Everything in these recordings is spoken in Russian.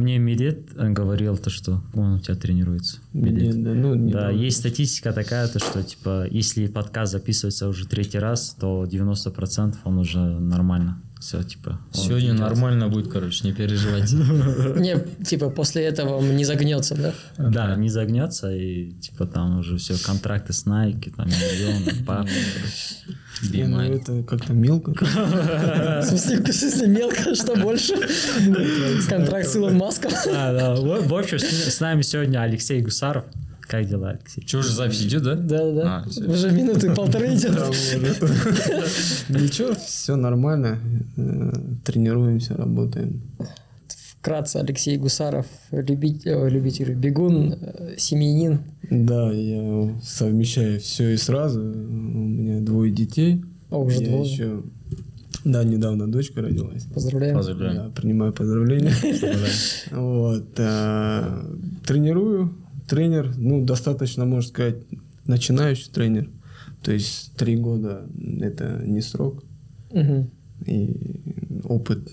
Мне Медет э, говорил то, что он у тебя тренируется. Медет, да, ну, Да, недавно. есть статистика такая, то, что типа, если подкаст записывается уже третий раз, то 90% он уже нормально. Все, типа. Сегодня нормально будет, короче, не переживайте. Не, типа, после этого не загнется, да? Да, не загнется, и типа там уже все, контракты с Nike, там миллионы, пар. Не, ну, Бимай. это как-то мелко. В смысле, мелко, что больше? Контракт с Илон Маском. А, да. В общем, с нами сегодня Алексей Гусаров. Как дела, Алексей? Че, уже запись идет, да? Да, да. А, всё. Уже минуты полторы идет. Ничего, все нормально. Э, Тренируемся, работаем. Вкратце, Алексей Гусаров, любитель, ой, любитель бегун, э, семьянин. Да, я совмещаю все и сразу. У меня двое детей. О, уже я двое. еще... Да, недавно дочка родилась. Поздравляем. Поздравляем. Да, принимаю поздравления. Вот. а, Тренирую. Тренер, ну, достаточно, можно сказать, начинающий тренер. То есть три года это не срок. Мгм. И опыт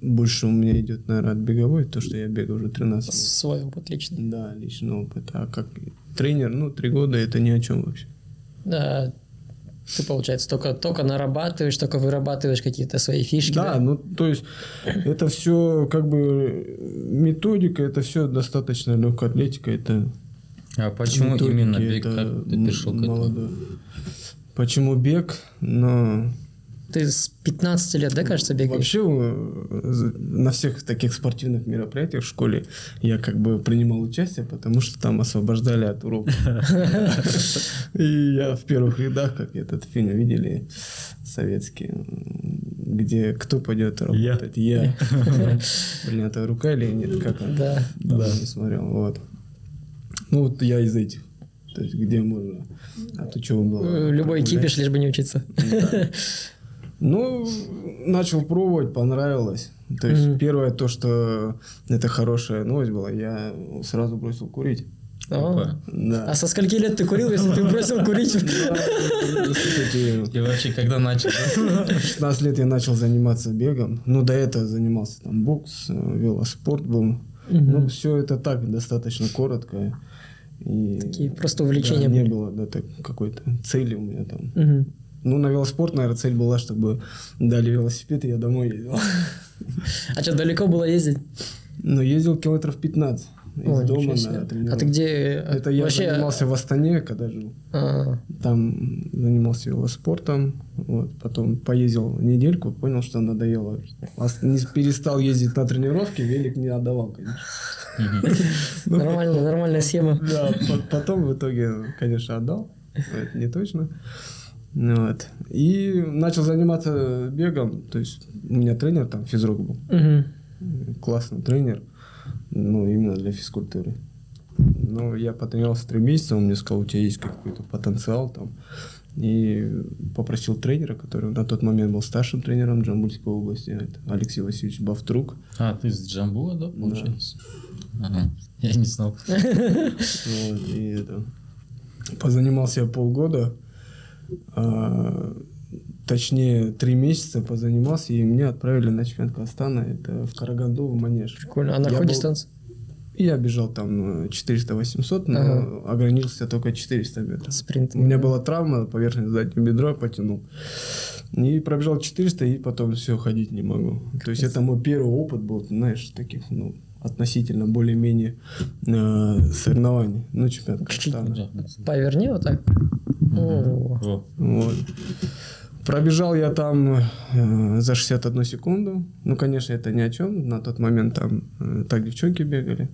больше у меня идет, наверное, от беговой, то, что я бегаю уже 13 лет. Свой опыт личный. Да, личный опыт. А как тренер, ну, три года это ни о чем вообще. Да, ты, получается, только, только нарабатываешь, только вырабатываешь какие-то свои фишки. Да, Да, ну, то есть это все как бы методика, это все достаточно легкая атлетика, это А почему методики, именно бег? это Как ты пришел к этому? молодой. Почему бег? Но Ты с 15 лет, да, кажется, бегаешь? вообще э, на всех таких спортивных мероприятиях в школе я как бы принимал участие, потому что там освобождали от уроков. И я в первых рядах, как этот фильм видели, советский, где кто пойдет работать? Я. Блин, это рука или нет? Как он? Да. Да, не смотрел. Вот. Ну, вот я из этих. То есть, где можно. То чего было? Любой кипиш, лишь бы не учиться. Ну, начал пробовать, понравилось. То есть, Мгм. первое то, что это хорошая новость была, я сразу бросил курить. О. Да. А со скольки лет ты курил, если ты бросил курить? Кстати, И вообще, когда начал? в 16 лет я начал заниматься бегом. Ну, до этого занимался там бокс, э, велоспорт был. Ну, все это так, достаточно коротко. И Такие просто да, увлечения не были. было да, так, какой-то цели у меня там. Ну, на велоспорт, наверное, цель была, чтобы дали велосипед, и я домой ездил. А что, далеко было ездить? Но ездил километров 15 из О, дома на А ты где Это я вообще... занимался в Астане, когда жил. А, Там занимался велоспортом. Вот. Потом поездил недельку, понял, что надоело. Не перестал ездить на тренировки, велик не отдавал, конечно. Ну, Нормальная, схема. Да, по- потом в итоге, конечно, отдал. Это не точно. Ну Вот. И начал заниматься бегом. То есть у меня тренер там физрук был. Мгм. Классный тренер. Ну, именно для физкультуры. Ну, я потренировался три месяца, он мне сказал, у тебя есть какой-то потенциал там. И попросил тренера, который на тот момент был старшим тренером Джамбульской области, это Алексей Васильевич Бавтрук. А, ты с Джамбуа, да, получается? Ага. Я не знал. Вот, и это... Позанимался я полгода, точнее три месяца позанимался, и меня отправили на чемпионат Казахстана, это в Караганду, в Манеж. Прикольно. А на Я какой был- дистанции? Я бежал там э, 400-800, но Ага. ограничился только 400 метров. Спринт. У меня была травма, поверхность заднего бедра потянул. И пробежал 400, и потом все, ходить не могу. То есть это мой первый опыт был, знаешь, таких, ну, относительно более-менее э, соревнований. Ну, чемпионат Казахстана. Поверни вот так. О. Вот. Пробежал я там э, за 61 секунду. Ну, конечно, это ни о чем. На тот момент там э, так девчонки бегали.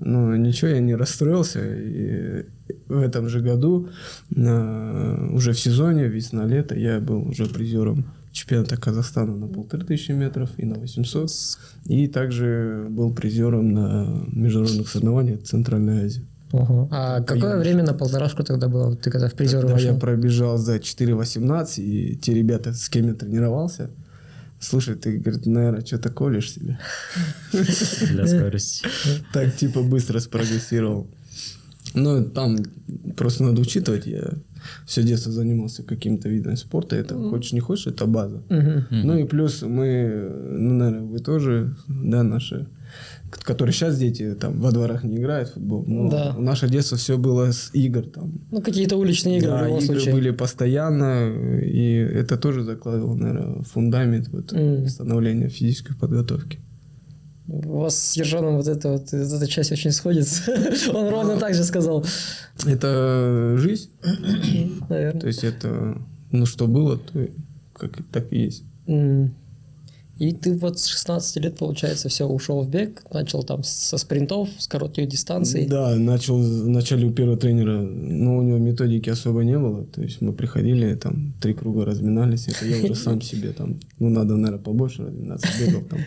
Но ничего, я не расстроился. И в этом же году, э, уже в сезоне, весна-лето, я был уже призером чемпионата Казахстана на полторы тысячи метров и на 800. И также был призером на международных соревнованиях Центральной Азии. Ого. А какое время на полторашку тогда было? Вот Ты когда в призеры Когда я вошел? пробежал за 4.18, и те ребята, с кем я тренировался, слушай, ты, говорит, наверное, что-то колешь себе. Для скорости. Так, типа, быстро спрогрессировал. Ну, там просто надо учитывать, я все детство занимался каким-то видом спорта, это хочешь не хочешь, это база. Мгм. Ну и плюс мы, ну, наверное, вы тоже, да, наши которые сейчас дети там во дворах не играют в футбол. Но Да. наше детство все было с игр там. Ну, какие-то уличные игры да, в игры случае. были постоянно, и это тоже закладывало, наверное, фундамент вот, Мгм. становления физической подготовки. У вас с Ержаном вот, это, вот эта часть очень сходится. Он ровно так же сказал. Это жизнь, Наверное. то есть это, ну что было, то как, так и есть. И ты вот с 16 лет, получается, все, ушел в бег, начал там со спринтов, с коротких дистанций. Да, начал вначале у первого тренера, но у него методики особо не было. То есть мы приходили, там три круга разминались, это я уже сам себе там, ну надо, наверное, побольше разминаться, бегал там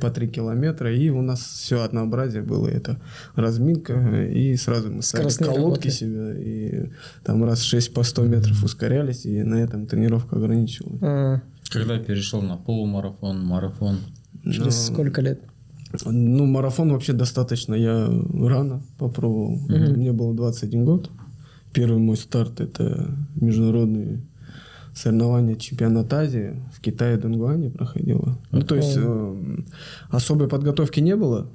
по три километра, и у нас все однообразие было, это разминка, и сразу мы ставили колодки работы. себе, и там раз 6 по 100 метров ускорялись, и на этом тренировка ограничивалась. А, Когда перешел на полумарафон, марафон. через Но- сколько лет? Ну, марафон вообще достаточно. Я рано попробовал. Мне было 21 год. Первый мой старт это международные соревнования чемпионат Азии в Китае Донгуане проходило. Ну, то есть э, особой подготовки не было.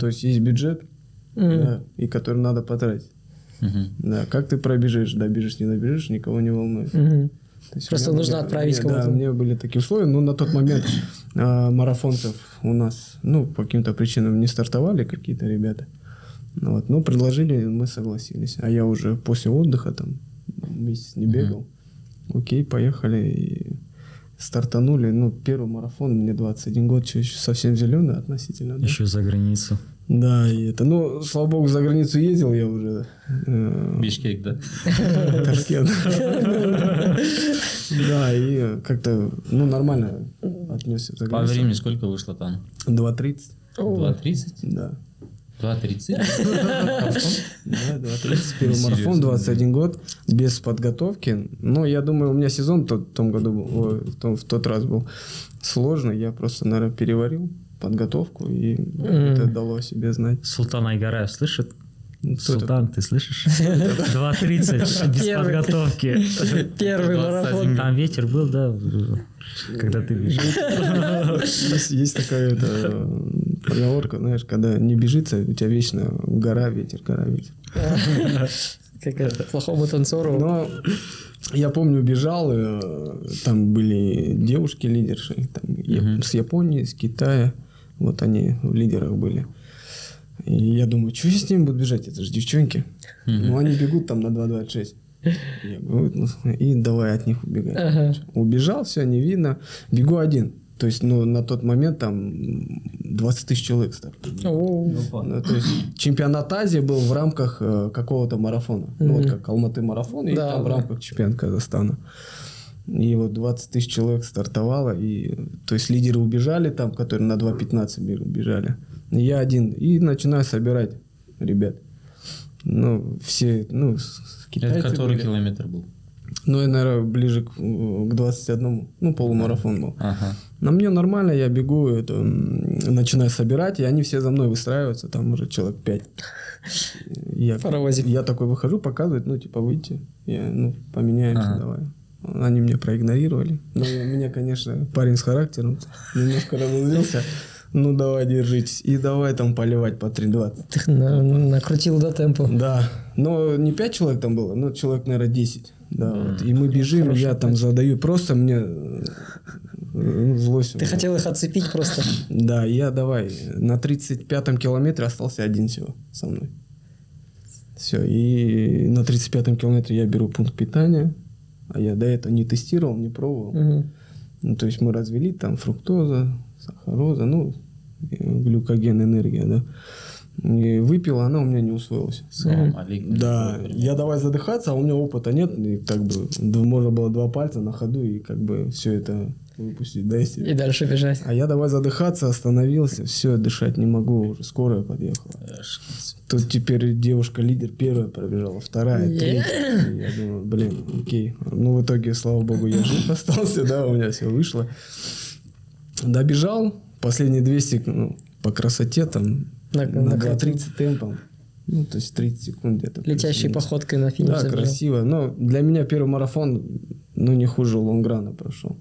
То есть есть бюджет, да, и который надо потратить. Мгм. Да, как ты пробежишь, добежишь, не добежишь, никого не волнует. Мгм. Просто нужно были- отправить не, кого-то. Да, у меня были такие условия, но на тот момент а, марафонцев у нас, ну, по каким-то причинам не стартовали какие-то ребята. Ну, вот, ну, предложили, мы согласились. А я уже после отдыха там месяц не бегал. Окей, поехали и стартанули. Ну, первый марафон, мне 21 год, чё, еще совсем зеленый относительно. Да? Еще за границу. Да, и это, ну, слава богу, за границу ездил я уже. э, Бишкек, да? Ташкент. Да, и как-то, ну, нормально отнесся. По времени сколько вышло там? 2.30. 2.30? Да. 2.30? Да, 2.30. Первый марафон, да. 21 год, без подготовки. Но я думаю, у меня сезон в том году в тот раз был сложный. Я просто, наверное, переварил подготовку, и это дало о себе знать. Султан Айгараев слышит? Ну, кто это? Султан, ты слышишь? 2.30 без подготовки. Первый 21 марафон. Там ветер был, да, когда ты бежишь. Есть, такая это, э, поговорка, знаешь, когда не бежится, у тебя вечно гора, ветер, гора, ветер. Как это, плохому танцору. Но я помню, бежал, э, там были девушки-лидерши там, с Японии, с Китая. Вот они в лидерах были. И я думаю, что я с ними буду бежать? Это же девчонки. Ну, они бегут там на 2.26. Я говорю, ну, и давай от них убегать. Ага. Убежал, все, не видно. Бегу один. То есть, ну, на тот момент там 20 тысяч человек стартует. О, Ну, то есть чемпионат Азии был в рамках э, какого-то марафона. Ну, вот как Алматы марафон, и Да, там в рамках чемпионата Казахстана. И вот 20 тысяч человек стартовало, и то есть лидеры убежали там, которые на 2.15 бег- бежали. И Я один. И начинаю собирать ребят. Ну, все, ну, с- с китайцы Это который были. километр был? Ну, я, наверное, ближе к, к 21. Ну, полумарафон был. Ага. На мне нормально, я бегу, это, начинаю собирать, и они все за мной выстраиваются, там уже человек пять. Я, Паровозик. я такой выхожу, показывает, ну, типа, выйти. Я, ну, поменяемся, Ага. давай. Они меня проигнорировали. Но у меня, конечно, парень с характером, немножко разозлился. Ну, давай, держитесь. И давай там поливать по 3.20. ты на- накрутил до темпа. Да, но не 5 человек там было, ну, человек, наверное, 10. Да, вот. И мы бежим, я там задаю. Просто мне э, злость. Ты хотел их отцепить просто. Да, я давай. На 35-м километре остался один всего со мной. Все, и на 35-м километре я беру пункт питания, а я до этого не тестировал, не пробовал. Мгм. Ну, то есть мы развели там фруктоза, сахароза, ну, глюкоген, энергия, да. И выпил, а она у меня не усвоилась. Салам алейкум. Да, я давай задыхаться, а у меня опыта нет, и как бы можно было два пальца на ходу и как бы все это выпустить, да, из себя. И дальше бежать. А я давай задыхаться, остановился, все, дышать не могу, уже скорая подъехала. Тут теперь девушка-лидер первая пробежала, вторая, третья. И Я думаю, блин, окей. Ну, в итоге, слава богу, я жив остался, да, у меня все вышло. Добежал, последние 200, ну, по красоте, там, На- на, на 2.30 темпом. Ну, то есть 30 секунд где-то. Летящей походкой на финише. Да, забежал. красиво. Но для меня первый марафон, ну, не хуже лонграна прошел.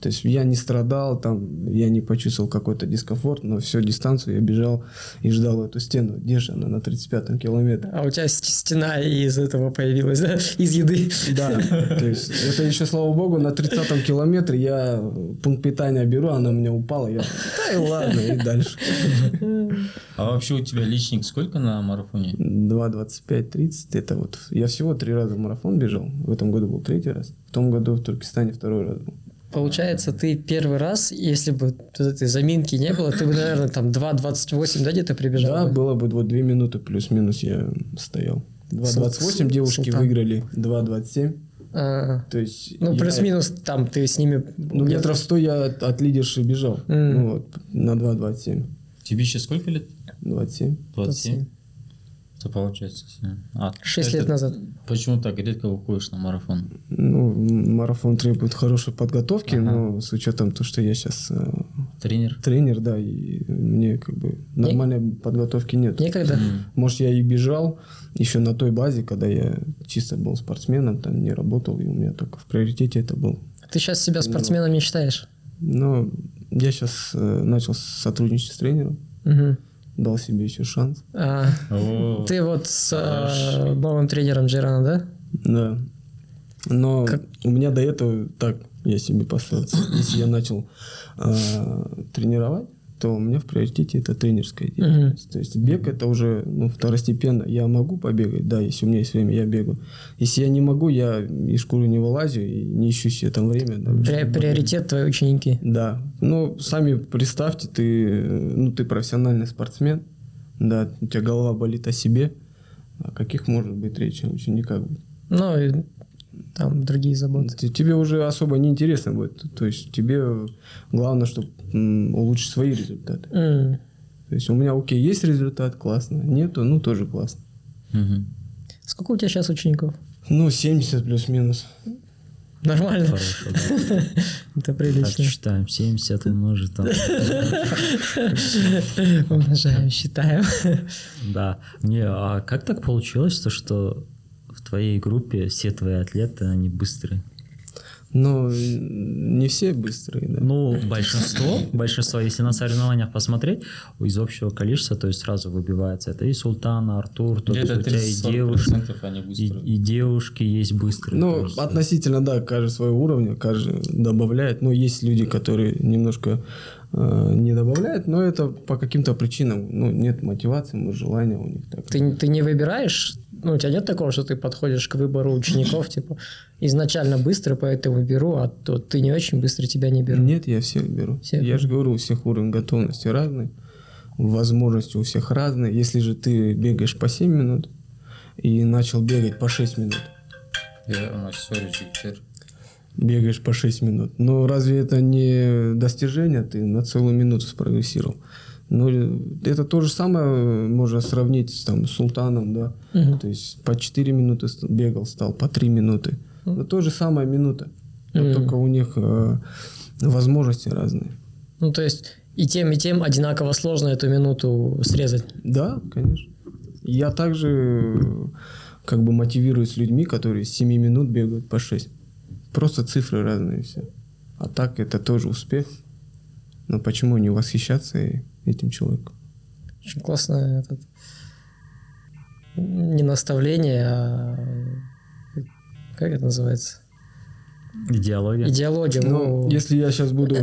То есть я не страдал, там, я не почувствовал какой-то дискомфорт, но всю дистанцию я бежал и ждал эту стену. Где же она на 35-м километре? А у тебя ст- стена из этого появилась, да? Из еды. Да, то есть это еще, слава богу, на 30-м километре я пункт питания беру, она у меня упала, я да и ладно, и дальше. А вообще у тебя личник сколько на марафоне? 2.25-30, это вот, я всего три раза в марафон бежал, в этом году был третий раз, в том году в Туркестане второй раз был. Получается, ты первый раз, если бы вот этой заминки не было, ты бы, наверное, там 2.28, да, где-то прибежал? Да, бы? было бы вот две минуты плюс-минус я стоял. 2.28 Сул- девушки Султан. выиграли 2.27, А, то есть... ну, я- плюс-минус там ты с ними... Ну, метров 100 я от, от лидерши бежал. Мгм. Ну, вот, на 2.27. Тебе сейчас сколько лет? 27. 27? Это получается. А, Шесть это- лет назад. Почему так редко выходишь на марафон? Ну, марафон требует хорошей подготовки, Ага. но с учетом того, что я сейчас Тренер? тренер, да, и мне как бы нормальной подготовки нет. Некогда? М. Может, я и бежал еще на той базе, когда я чисто был спортсменом, там не работал, и у меня только в приоритете это был. Ты сейчас себя спортсменом не считаешь? Но я сейчас начал сотрудничать с тренером, Мгм. Дал себе еще шанс. А, О, ты вот с э, новым тренером Джерана, да? Да. Но Как- у меня до этого так я себе поставил. Если я начал э, тренировать, то у меня в приоритете это тренерская деятельность. То есть бег это уже ну, второстепенно. Я могу побегать, да, если у меня есть время, я бегаю. Если я не могу, я из шкуры не вылазю и не ищу себе там время. да, При- приоритет твои ученики. да. Ну, сами представьте, ты, ну, ты профессиональный спортсмен, да, у тебя голова болит о себе. О каких может быть речи о учениках? Ну, там другие заботы. Тебе уже особо не интересно будет. То есть тебе главное, чтобы улучшить свои результаты. М. То есть у меня, окей, есть результат, классно. Нету, ну тоже классно. мгм. Сколько у тебя сейчас учеников? Ну, 70 плюс-минус. Нормально. Хорошо, да. Это прилично. считаем. 70 умножить там. Умножаем, считаем. Да. Не, а как так получилось, то, что твоей группе все твои атлеты, они быстрые? Но не все быстрые, да. Ну, большинство, большинство, если на соревнованиях посмотреть, из общего количества, то есть сразу выбивается. Это и Султана, Артур, то есть у тебя и 30 девушки, они и, и девушки есть быстрые. Ну, то есть, относительно, да, каждый своего уровня, каждый добавляет. Но есть люди, которые немножко э, не добавляют, но это по каким-то причинам. Ну, нет мотивации, желания у них так. Ты, ты не выбираешь, ну, у тебя нет такого, что ты подходишь к выбору учеников, типа, изначально быстро, поэтому беру, а то ты не очень быстро, тебя не беру. Нет, я всех беру. Всех я же говорю, у всех уровень готовности разный, возможности у всех разные. Если же ты бегаешь по 7 минут и начал бегать по 6 минут, Я, ну, sorry, бегаешь по 6 минут. Но разве это не достижение? Ты на целую минуту спрогрессировал. Ну, это то же самое можно сравнить с там, султаном, да. Мгм. То есть по 4 минуты бегал, стал по 3 минуты. Но то же самое минута. Но Мгм. Только у них э, возможности разные. Ну, то есть и тем, и тем одинаково сложно эту минуту срезать. Да, конечно. Я также э, как бы мотивируюсь людьми, которые с 7 минут бегают по 6. Просто цифры разные все. А так это тоже успех. Но почему не восхищаться и- этим человеком? Очень классное этот, не наставление, а как это называется? Идеология. Идеология. Ну, ну, если я сейчас буду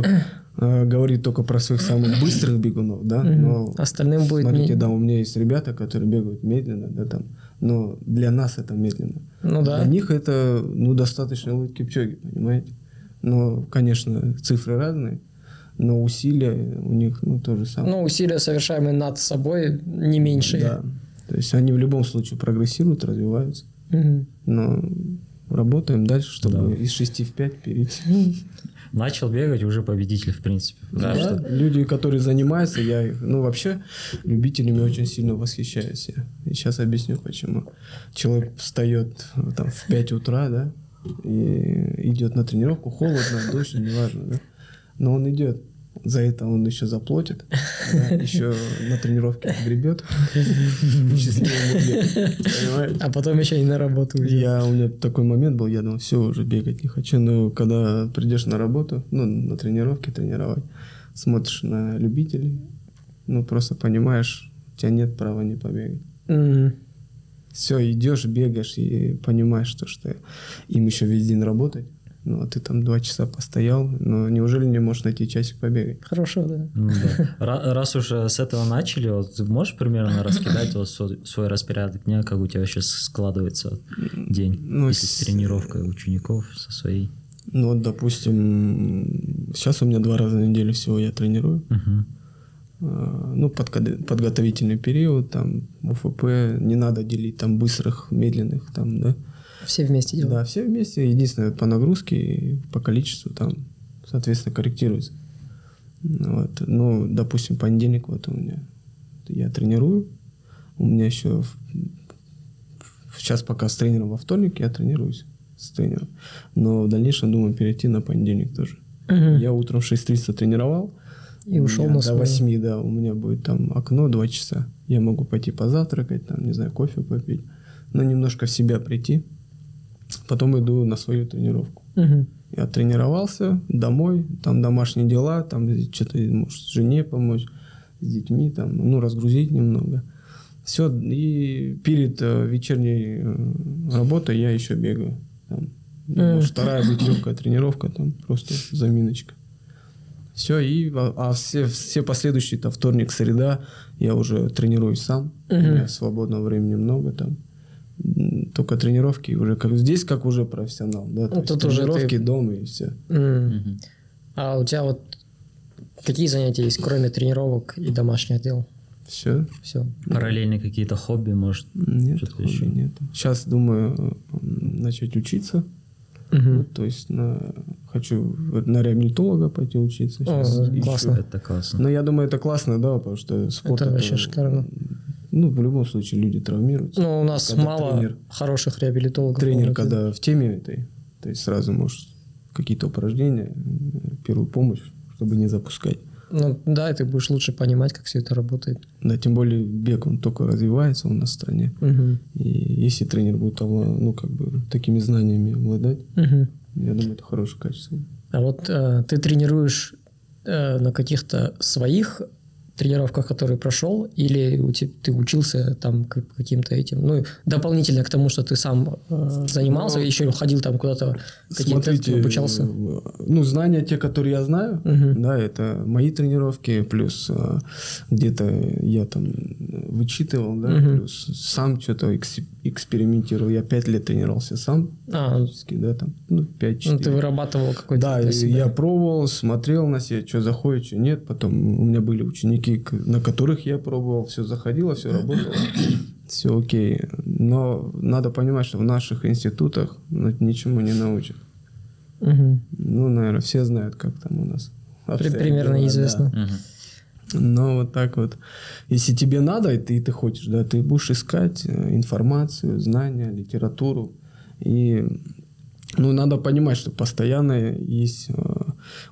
э, говорить только про своих самых быстрых бегунов, да, но Остальным будет смотрите, не- да, у меня есть ребята, которые бегают медленно, да, там, но для нас это медленно. Ну да. Для них это, ну, достаточно вот Кипчоги, понимаете? Но, конечно, цифры разные, но усилия у них, ну, то же самое. Ну, усилия, совершаемые над собой, не меньшие. да. То есть они в любом случае прогрессируют, развиваются. Мгм. Но работаем дальше, чтобы Да. из 6 в 5 перейти. Начал бегать уже победитель, в принципе. Да, Потому Да, что люди, которые занимаются, я их, ну, вообще, любителями очень сильно восхищаюсь я. И сейчас объясню, почему. Человек встает там в 5 утра, да, и идет на тренировку, холодно, дождь, неважно, да, но он идет. За это он еще заплатит, да, еще на тренировке гребет. А потом еще и на работу уйдет. Я, у меня такой момент был, я думал, все, уже бегать не хочу. Но когда придешь на работу, ну, на тренировки тренировать, смотришь на любителей, ну, просто понимаешь, у тебя нет права не побегать. Все, идешь, бегаешь и понимаешь, то, что им еще весь день работать. Ну, а ты там два часа постоял, но неужели не можешь найти часик побегать? Хорошо, да. Ну да. Ра- Раз уже с этого начали, вот ты можешь примерно раскидать вот свой, распорядок дня, как у тебя сейчас складывается день, Ну, если с тренировкой учеников со своей? Ну, вот, допустим, сейчас у меня два раза в неделю всего я тренирую. А, ну, подгод- подготовительный период, там, УФП, не надо делить там быстрых, медленных, там, да. Все вместе делают. Да, все вместе, единственное, по нагрузке и по количеству там, соответственно, корректируется. Вот. Ну, допустим, понедельник вот у меня, я тренирую, у меня еще в- сейчас пока с тренером во вторник я тренируюсь с тренером, но в дальнейшем думаю перейти на понедельник тоже. Мгм. Я утром в 6.30 тренировал. И ушел на До свою. 8, да, у меня будет там окно 2 часа. Я могу пойти позавтракать, там, не знаю, кофе попить. Но немножко в себя прийти. Потом иду на свою тренировку. Мгм. Я тренировался, домой, там домашние дела, там что-то, может, жене помочь, с детьми, там, ну, разгрузить немного. Все, и перед э, вечерней э, работой я еще бегаю. Там, ну, может, вторая будет легкая тренировка, там просто заминочка. Все, и а, а все, все последующие, то вторник, среда, я уже тренируюсь сам. У меня свободного времени много там. Только тренировки уже как здесь, как уже профессионал, да. Ну, тут уже тренировки ты- дома и все. М. Мгм. А у тебя вот какие занятия есть, кроме тренировок и домашних дел? Все. Все. Параллельные какие-то хобби, может? Нет, Что-то хобби еще? нет. Сейчас думаю начать учиться. Мгм. Вот, то есть на, хочу на реабилитолога пойти учиться. О, Щас ищу. классно. Это классно. Но я думаю, это классно, да, потому что спорт... Это вообще шикарно. Ну, в любом случае люди травмируются. Ну, у нас Когда мало тренер- хороших реабилитологов. Тренер, когда в теме этой, то есть сразу может какие-то упражнения, первую помощь, чтобы не запускать. Ну, да, и ты будешь лучше понимать, как все это работает. Да, тем более бег, он только развивается у нас в стране. Мгм. И если тренер будет ну, как бы, такими знаниями обладать, Мгм. я думаю, это хорошее качество. А вот э, ты тренируешь э, на каких-то своих тренировках, которые прошел, или у тебя, ты учился там каким-то этим, ну, дополнительно к тому, что ты сам э, занимался, Ну, еще ходил там куда-то, Смотрите, обучался? э, ну, знания те, которые я знаю, Мгм. да, это мои тренировки, плюс э, где-то я там вычитывал, да, Мгм. плюс сам что-то экспериментировал. Я пять лет тренировался сам, А, да, там, ну, пять ну, ты вырабатывал какой-то Да, я пробовал, смотрел на себя, что заходит, что нет. Потом у меня были ученики, к- на которых я пробовал, все заходило, все работало, все окей. Но надо понимать, что в наших институтах ну, ничему не научат. Мгм. Ну, наверное, все знают, как там у нас. Примерно дела, да. известно. Мгм. Но вот так вот. Если тебе надо, и ты, ты хочешь, да, ты будешь искать э, информацию, знания, литературу. И ну, надо понимать, что постоянно есть э,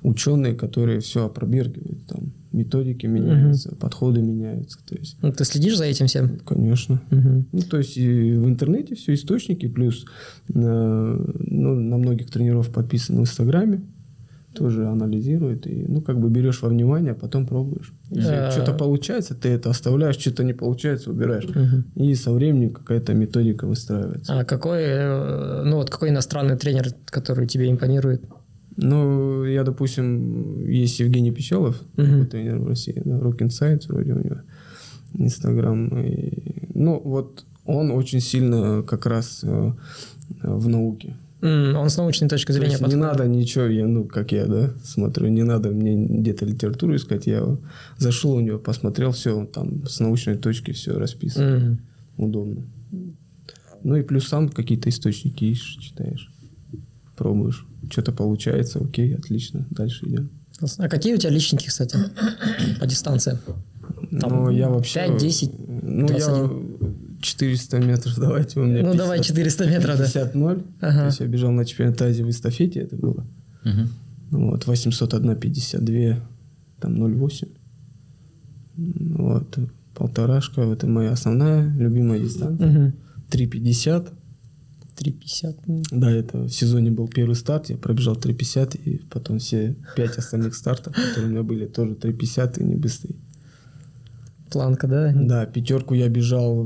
ученые, которые все опробергивают. Там методики меняются, подходы меняются. То есть, Ну, ты следишь за этим всем? конечно. Мгм. Ну, то есть и в интернете все источники, плюс э, ну, на многих тренеров подписаны в Инстаграме, тоже анализирует, и ну, как бы берешь во внимание, а потом пробуешь. Если Да. что-то получается, ты это оставляешь, что-то не получается, убираешь. Мгм. И со временем какая-то методика выстраивается. А какой, э, ну вот какой иностранный тренер, который тебе импонирует? Ну, я, допустим, есть Евгений Мгм. такой тренер в России, да, Rock Insights вроде у него, Инстаграм. И, ну, вот он очень сильно как раз э, в науке. М, Он с научной точки То зрения не подходит. надо ничего, я, ну, как я, да, смотрю, не надо мне где-то литературу искать. Я зашел у него, посмотрел, все, там с научной точки все расписано. Мгм. Удобно. Ну и плюс сам какие-то источники ищешь, читаешь, пробуешь. Что-то получается, окей, отлично, дальше идем. А какие у тебя личники, кстати, по дистанции? Там Но я вообще... 5, 10, Ну, я 21. 400 метров, давайте у меня Ну, давай 400 метров, да. 50-0. Ага. То есть я бежал на чемпионате Азии в эстафете, это было. Мгм. Вот, 801, 52. там 0,8. Вот, полторашка, это моя основная любимая дистанция. Мгм. 3,50. 3,50. м. Да, это в сезоне был первый старт, я пробежал 3,50, и потом все пять остальных стартов, которые у меня были, тоже 3,50 и не быстрее. Планка, да? Да, пятерку я бежал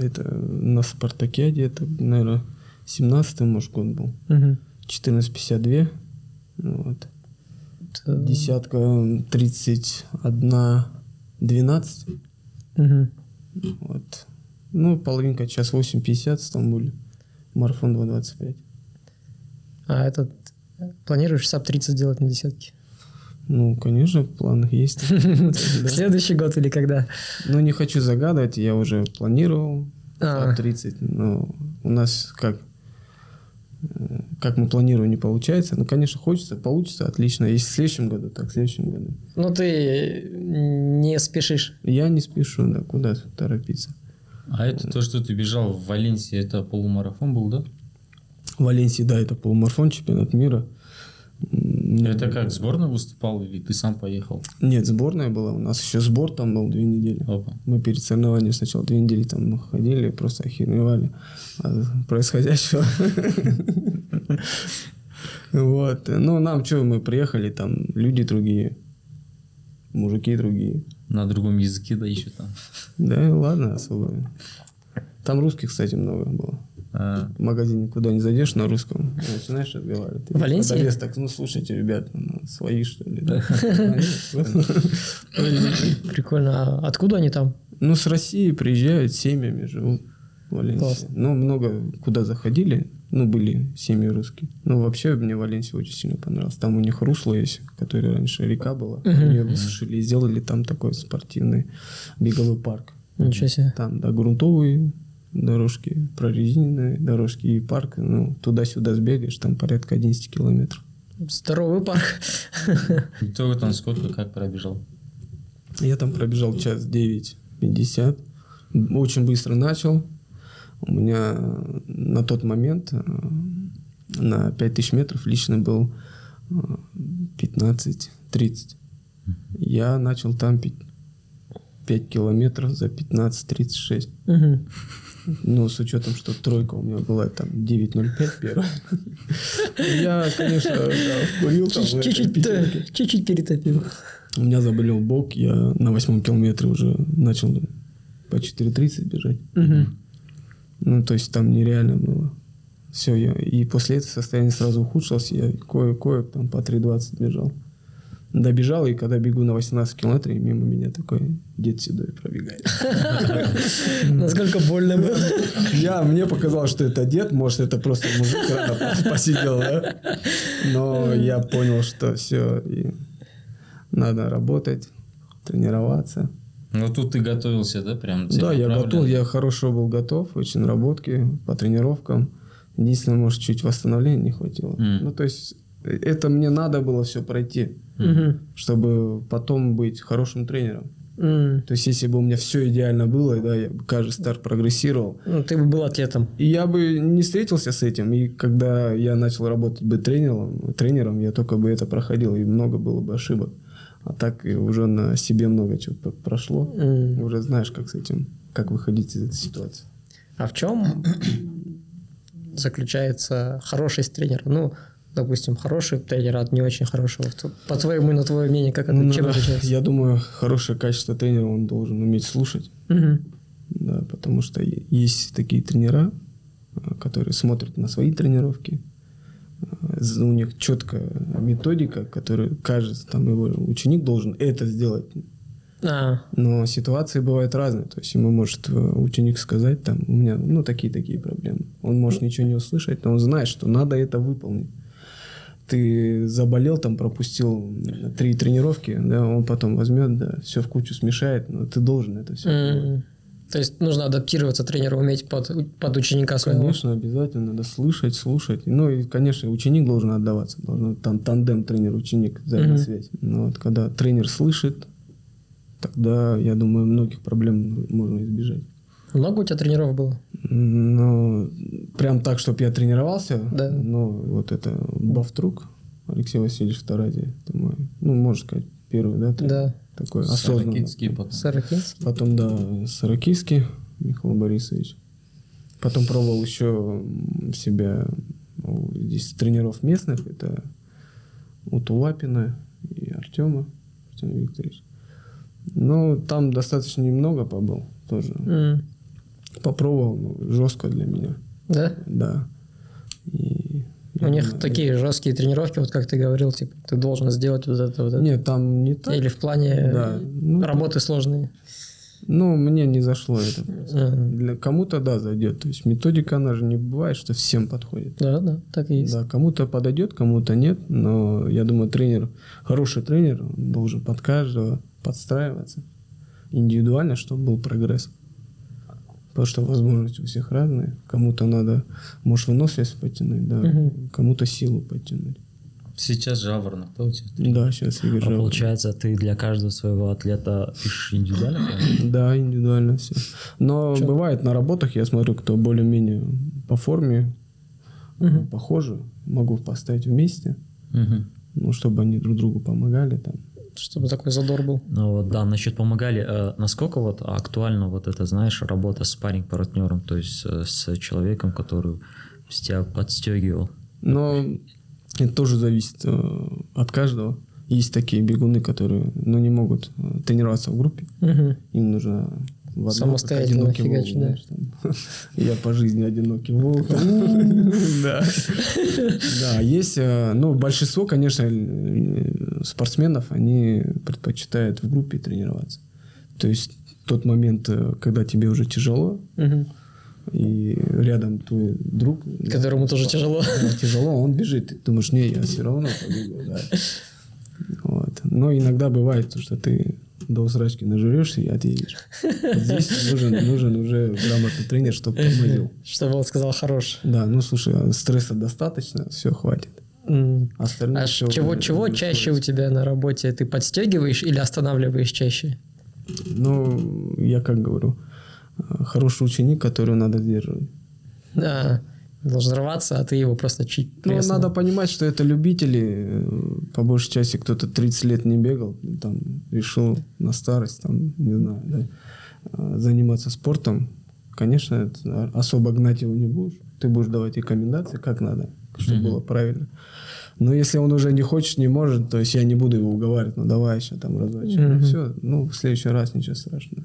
это на Спартакиаде, это, наверное, 17 может, год был. Мгм. 14,52. Ну Вот. Это- Десятка м, 31, 12. Мгм. Вот. Ну, половинка час 8,50 в Стамбуле. Марафон 2,25. А этот планируешь sub 30 сделать на десятке? Ну, конечно, в планах есть. Следующий год или когда? Но не хочу загадывать, я уже планировал А. 30, но у нас как как мы планируем, не получается. Ну, конечно, хочется, получится, отлично. Если в следующем году, так в следующем году. Ну, ты не спешишь. Я не спешу, да, куда торопиться. А это то, что ты бежал в Валенсии, это полумарафон был, да? В Валенсии, да, это полумарафон, чемпионат мира. Это как, сборная выступал или ты сам поехал? Нет, сборная была. У нас еще сбор там был две недели. Опа. Мы перед соревнованием сначала две недели там ходили, просто охеревали от происходящего. Вот. Ну, нам что, мы приехали, там люди другие, мужики другие. На другом языке, да, еще там. Да, ладно, особо. Там русских, кстати, много было. А, В магазине куда не зайдешь на русском, начинаешь разговаривать. В Валенсии? Продавец так, ну, слушайте, ребят, ну, свои, что ли, да? Прикольно. А откуда они там? Ну, с России приезжают, семьями живут в Валенсии. Классно. Ну, много куда заходили, ну, были семьи русские. Ну, вообще, мне Валенсия очень сильно понравилась. Там у них русло есть, которое раньше река была. Ее высушили и сделали там такой спортивный беговой парк. Ничего себе. Там, да, грунтовые дорожки, прорезиненные дорожки и парк. Ну, туда-сюда сбегаешь, там порядка 11 километров. Здоровый парк. итого там сколько, как пробежал? Я там пробежал час 9.50. Очень быстро начал. У меня на тот момент э, на 5000 метров лично был э, 15.30. Я начал там 5 километров за 15.36. Мгм. Ну, с учетом, что тройка у меня была там 9.05 первая. Я, конечно, да, вкурил там Чуть-чуть перетопил. У меня заболел бок, я на восьмом километре уже начал по 4.30 бежать. Ну, то есть там нереально было. Все, я, и после этого состояние сразу ухудшилось, я кое-кое там по 3.20 бежал. Добежал, и когда бегу на 18 километров, и мимо меня такой дед седой пробегает. Насколько больно было. Я, мне показалось, что это дед, может, это просто мужик рано посидел, да? Но я понял, что все, и надо работать, тренироваться. Ну, тут ты готовился, да, прям? Да, я готов, я хорошо был готов, очень наработки по тренировкам. Единственное, может, чуть восстановления не хватило. М. Ну, то есть, э, это мне надо было все пройти, Мгм. чтобы потом быть хорошим тренером. М. То есть, если бы у меня все идеально было, да, я бы каждый старт прогрессировал, Ну, ты бы был атлетом. и я бы не встретился с этим. И когда я начал работать быть тренером, тренером, я только бы это проходил, и много было бы ошибок. А так уже на себе много чего прошло. М. Уже знаешь, как с этим, как выходить из этой ситуации. А в чем заключается хороший тренер? Ну, допустим, хороший тренер от не очень хорошего. По твоему, на твое мнение, как это, Ну, чем отличается? я думаю, хорошее качество тренера, он должен уметь слушать. Мгм. Да, потому что есть такие тренера, а, которые смотрят на свои тренировки. У них четкая методика, которая кажется, там его ученик должен это сделать. А, Но ситуации бывают разные. То есть ему может э, ученик сказать, там, у меня ну такие-такие проблемы. Он может ничего не услышать, но он знает, что надо это выполнить. Ты заболел, там пропустил три тренировки, да, он потом возьмет, да, все в кучу смешает, но ты должен это все. м. То есть нужно адаптироваться тренеру, уметь под, под ученика своего. Конечно, обязательно надо слышать, слушать. Ну и, конечно, ученик должен отдаваться. Должен там тандем тренер-ученик, взаимосвязь. Но вот когда тренер слышит, тогда, я думаю, многих проблем можно избежать. Много у тебя тренеров было? Ну, прям так, чтобы я тренировался. Да. Ну, вот это Бавтрук, Алексей Васильевич Таради, это мой, ну, можно сказать, первый, да? тренер? Да. Такой осознанный. Сорокинский потом. Сорокинский. Потом, да, Сорокийский Михаил Борисович. Потом пробовал еще себя у- здесь тренеров местных. Это у Тулапина и Артема, Артем Викторович. Ну, там достаточно немного побыл тоже. М. Попробовал, ну, жестко для меня. Да? Да. И У них такие жесткие тренировки, вот как ты говорил, типа, ты должен сделать вот это, вот это. Нет, там не так. Или в плане Да. Ну, работы сложные. Ну, мне не зашло это. Мгм. Для кому-то, да, зайдет. То есть методика, она же не бывает, что всем подходит. Да, да, так и есть. Да, кому-то подойдет, кому-то нет, но я думаю, тренер, хороший тренер, должен под каждого подстраиваться индивидуально, чтобы был прогресс. Потому что возможности у всех разные. Кому-то надо, может, выносливость потянуть, да, Мгм. кому-то силу подтянуть. Сейчас Жаворонок, да, у тебя? Да, сейчас Игорь А Жаворонок. получается, ты для каждого своего атлета пишешь индивидуально? Да, индивидуально все. Но Чё? бывает на работах, я смотрю, кто более-менее по форме, Мгм. похожи, могу поставить вместе, Мгм. ну, чтобы они друг другу помогали там. Чтобы такой задор был. Ну вот, да, насчет помогали. э, насколько вот актуально вот это, знаешь, работа с парень-партнером, то есть э, с человеком, который тебя подстегивал? Но это тоже зависит э, от каждого. Есть такие бегуны, которые ну, не могут тренироваться в группе. Мгм. Им нужно в Самостоятельно фигачить, да. Я по жизни одинокий волк. Да. Да, есть, э, ну, большинство, конечно, э, спортсменов, они предпочитают в группе тренироваться. То есть тот момент, э, когда тебе уже тяжело, и рядом твой друг... да, Которому тоже тяжело. да, тяжело, он бежит. Ты думаешь, не, я все равно побегу. Да. Вот. Но иногда бывает, то, что ты до усрачки нажрешься и отъедешь. Вот Здесь нужен, нужен уже грамотный тренер, чтобы тормозил. Чтобы он сказал хорош. Да, ну слушай, а стресса достаточно, все хватит. М. Остальное А всё чего, уже чего чаще у тебя на работе? Ты подстегиваешь или останавливаешь чаще? Ну, я как говорю, э, хороший ученик, которого надо сдерживать. Да. Должен рваться, а ты его просто чуть Ну, треснул. надо понимать, что это любители. э, По большей части кто-то 30 лет не бегал, там решил на старость, там, не знаю, да, э, заниматься спортом. Конечно, это особо гнать его не будешь. Ты будешь давать рекомендации, как надо, чтобы было правильно. Но если он уже не хочет, не может, то есть я не буду его уговаривать, ну давай еще там разочек. Мгм. Все, ну в следующий раз ничего страшного.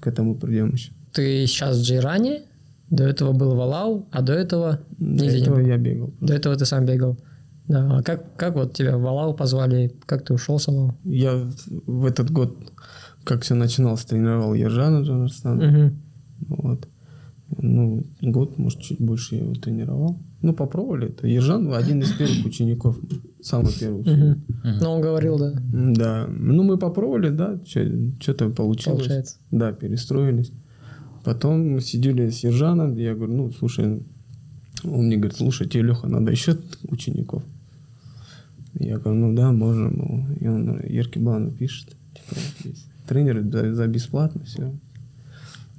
К этому придем еще. Ты сейчас в Джейране, до этого был в Алау, а до этого До этого я бегал. До этого ты сам бегал. Да. А как, как вот тебя в Алау позвали? Как ты ушел с Алау? Я в этот год, как все начиналось, тренировал Ержана Джанарстана. Мгм. Вот. Ну, год, может, чуть больше я его тренировал. Ну, попробовали. Это Ержан один из первых учеников. Самый первый ученик. Ну, он говорил, да, Да. Ну, мы попробовали, да. Что-то получилось. получается. Да, перестроились. Потом мы сидели с Ержаном. Я говорю, ну, слушай, он мне говорит, слушай, тебе, Леха, надо еще учеников. Я говорю, ну да, можно. мол». И он Еркебану пишет. Типа, есть тренеры за, за бесплатно, все.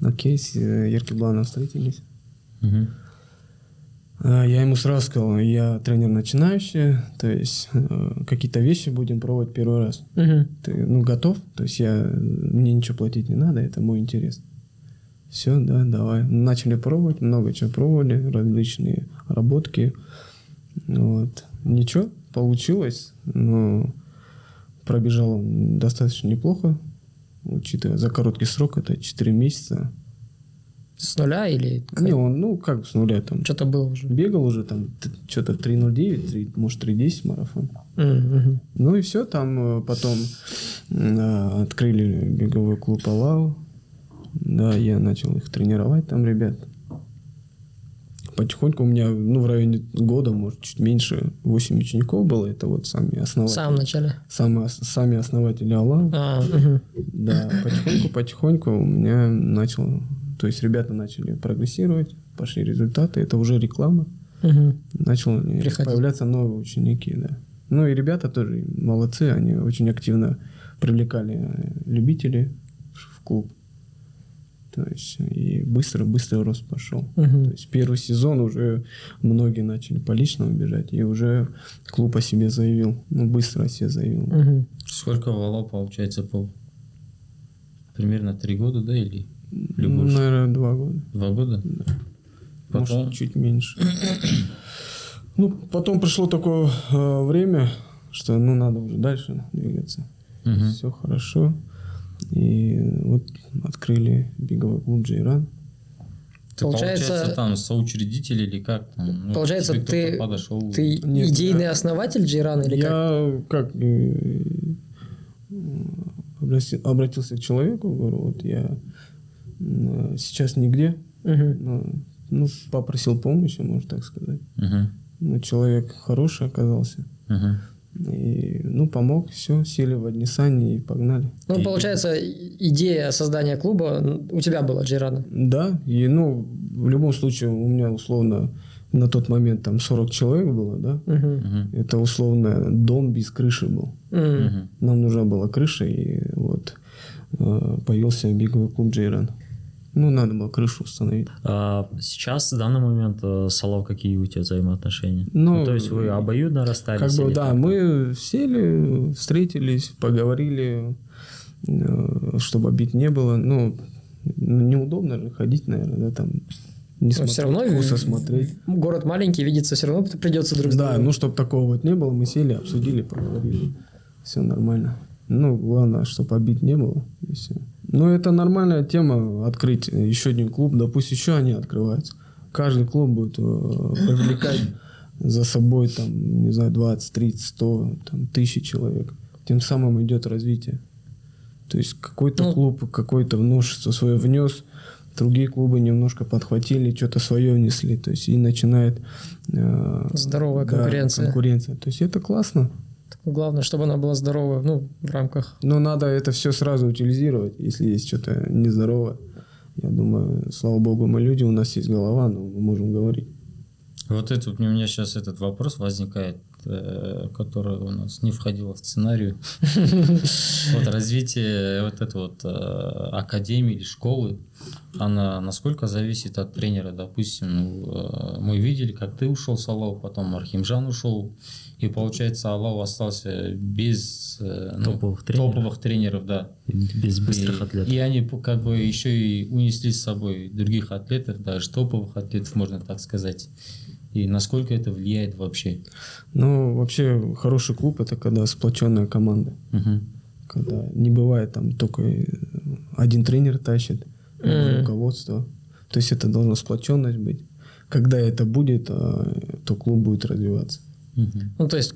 Окей, с э, Еркебаном встретились. А, Я ему сразу сказал, я тренер начинающий, то есть э, какие-то вещи будем пробовать первый раз. Мгм. Ты, ну, готов? То есть я, мне ничего платить не надо, это мой интерес. Все, да, давай. Начали пробовать, много чего пробовали, различные работки. Вот. Ничего, получилось, но пробежал достаточно неплохо, учитывая за короткий срок, это 4 месяца. С нуля или Не, он, ну, как с нуля там. что-то было уже? Бегал уже там что-то 3.09, 3, может 3.10 марафон. Мгм. Ну и все, там э, потом э, открыли беговой клуб Алау. Да, я начал их тренировать там, ребят. Потихоньку у меня, ну, в районе года, может, чуть меньше, 8 учеников было. Это вот сами В основатели. самом начале. Ос- сами основатели Алау. А, мгм. Да, потихоньку, потихоньку у меня начал... То есть ребята начали прогрессировать, пошли результаты. Это уже реклама. Мгм. начал Приходить. появляться новые ученики, да. Ну и ребята тоже молодцы, они очень активно привлекали э, любителей в клуб. То есть и быстро-быстро рост пошел. Мгм. То есть первый сезон уже многие начали по личному бежать, и уже клуб о себе заявил. Ну, быстро о себе заявил. Мгм. Сколько валов получается по примерно три года, да, или, или Ну, больше? наверное, два года. Два года? Потом Может, чуть меньше. Ну, потом пришло такое э, время, что ну надо уже дальше двигаться. Мгм. Все хорошо. И вот открыли беговой клуб Джейран. Ты, Получается- получается, там соучредитель или как? Там, ну, Получается, ты, подошел. ты Нет, идейный я- основатель Джейрана или как? Я как э, обрати- обратился к человеку, говорю, вот я э, сейчас нигде, Мгм. ну, ну, попросил помощи, можно так сказать. Мгм. Ну, человек хороший оказался. Мгм. И, ну, помог, все, сели в одни сани и погнали. Ну, получается, идея создания клуба у тебя была, Джейрана. Да, и, ну, в любом случае у меня условно на тот момент там 40 человек было, да. Мгм. Мгм. Это условно дом без крыши был. Мгм. Нам нужна была крыша, и вот э, появился беговой клуб Джейран. Ну, надо было крышу установить. А сейчас, в данный момент, э, с Алло, какие у тебя взаимоотношения? Ну, Ну, то есть вы обоюдно расстались? Как бы, да, как? мы сели, встретились, поговорили, э, чтобы обид не было. Ну, неудобно же ходить, наверное, да, там не смотреть, все равно косо в- смотреть. город маленький, видеться все равно придется друг с Да, ну, чтобы такого вот не было, мы сели, обсудили, поговорили. Все нормально. Ну, главное, чтобы обид не было, и все. Ну, это нормальная тема, открыть еще один клуб, да пусть еще они открываются. Каждый клуб будет э, привлекать за собой, там, не знаю, 20, 30, 100, там, тысячи человек. Тем самым идет развитие. То есть какой-то Ну, клуб, какой-то множество свое внес, другие клубы немножко подхватили, что-то свое внесли. То есть и начинает... э, Здоровая да, конкуренция. конкуренция. То есть это классно. Главное, чтобы она была здоровая, ну, в рамках. Но надо это все сразу утилизировать, если есть что-то нездоровое. Я думаю, слава богу, мы люди, у нас есть голова, но мы можем говорить. Вот это вот у меня сейчас этот вопрос возникает, э, который у нас не входил в сценарию. Вот развитие вот этой вот э, академии или школы, она насколько зависит от тренера, допустим, ну, э, мы видели, как ты ушел с Аллау, потом Архимжан ушел, и получается Аллау остался без э, ну, Топовых тренеров. топовых тренеров, да. Без быстрых и, атлетов. И они как бы еще и унесли с собой других атлетов, даже топовых атлетов, можно так сказать. И насколько это влияет вообще? Ну, вообще, хороший клуб – это когда сплоченная команда. Мгм. Когда не бывает там только э, один тренер тащит, Мгм. руководство. То есть это должна сплоченность быть. Когда это будет, э, то клуб будет развиваться. Мгм. Ну, то есть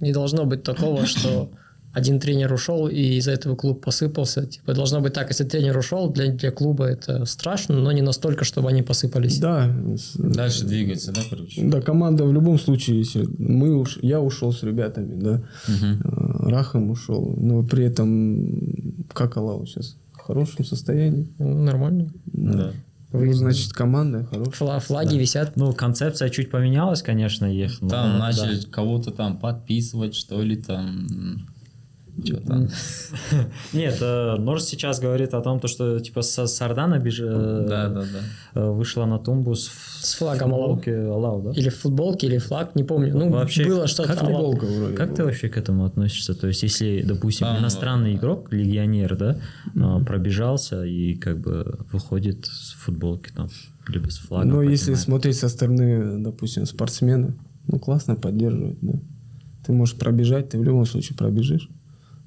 не должно быть такого, что один тренер ушел, и из-за этого клуб посыпался. Типа, должно быть так, если тренер ушел, для, для клуба это страшно, но не настолько, чтобы они посыпались. Да, Дальше двигается, да, короче? да, команда в любом случае, если мы уж, я ушел с ребятами, да, Мгм. э, Рахам ушел, но при этом как Аллау сейчас в хорошем состоянии. Нормально. Да. Ну, значит, команда хорошая. Фла- флаги висят. Ну, концепция чуть поменялась, конечно, их. но Там да. начали кого-то там подписывать, что ли, там... Что там? Нет, э, Норс сейчас говорит о том, то, что типа Сардана э, э, вышла на тумбу с, флагом Алау. да? Или в футболке, или флаг, не помню. Ну, Вообще, было что-то. как ты- Алау. Футболка вроде. Как ты вообще к этому относишься? То есть, если, допустим, Там, иностранный игрок, легионер, да, э, пробежался и как бы выходит с футболки там, либо с флагом. Но если смотреть со стороны, допустим, спортсмена, ну, классно поддерживать, да. Ты можешь пробежать, ты в любом случае пробежишь.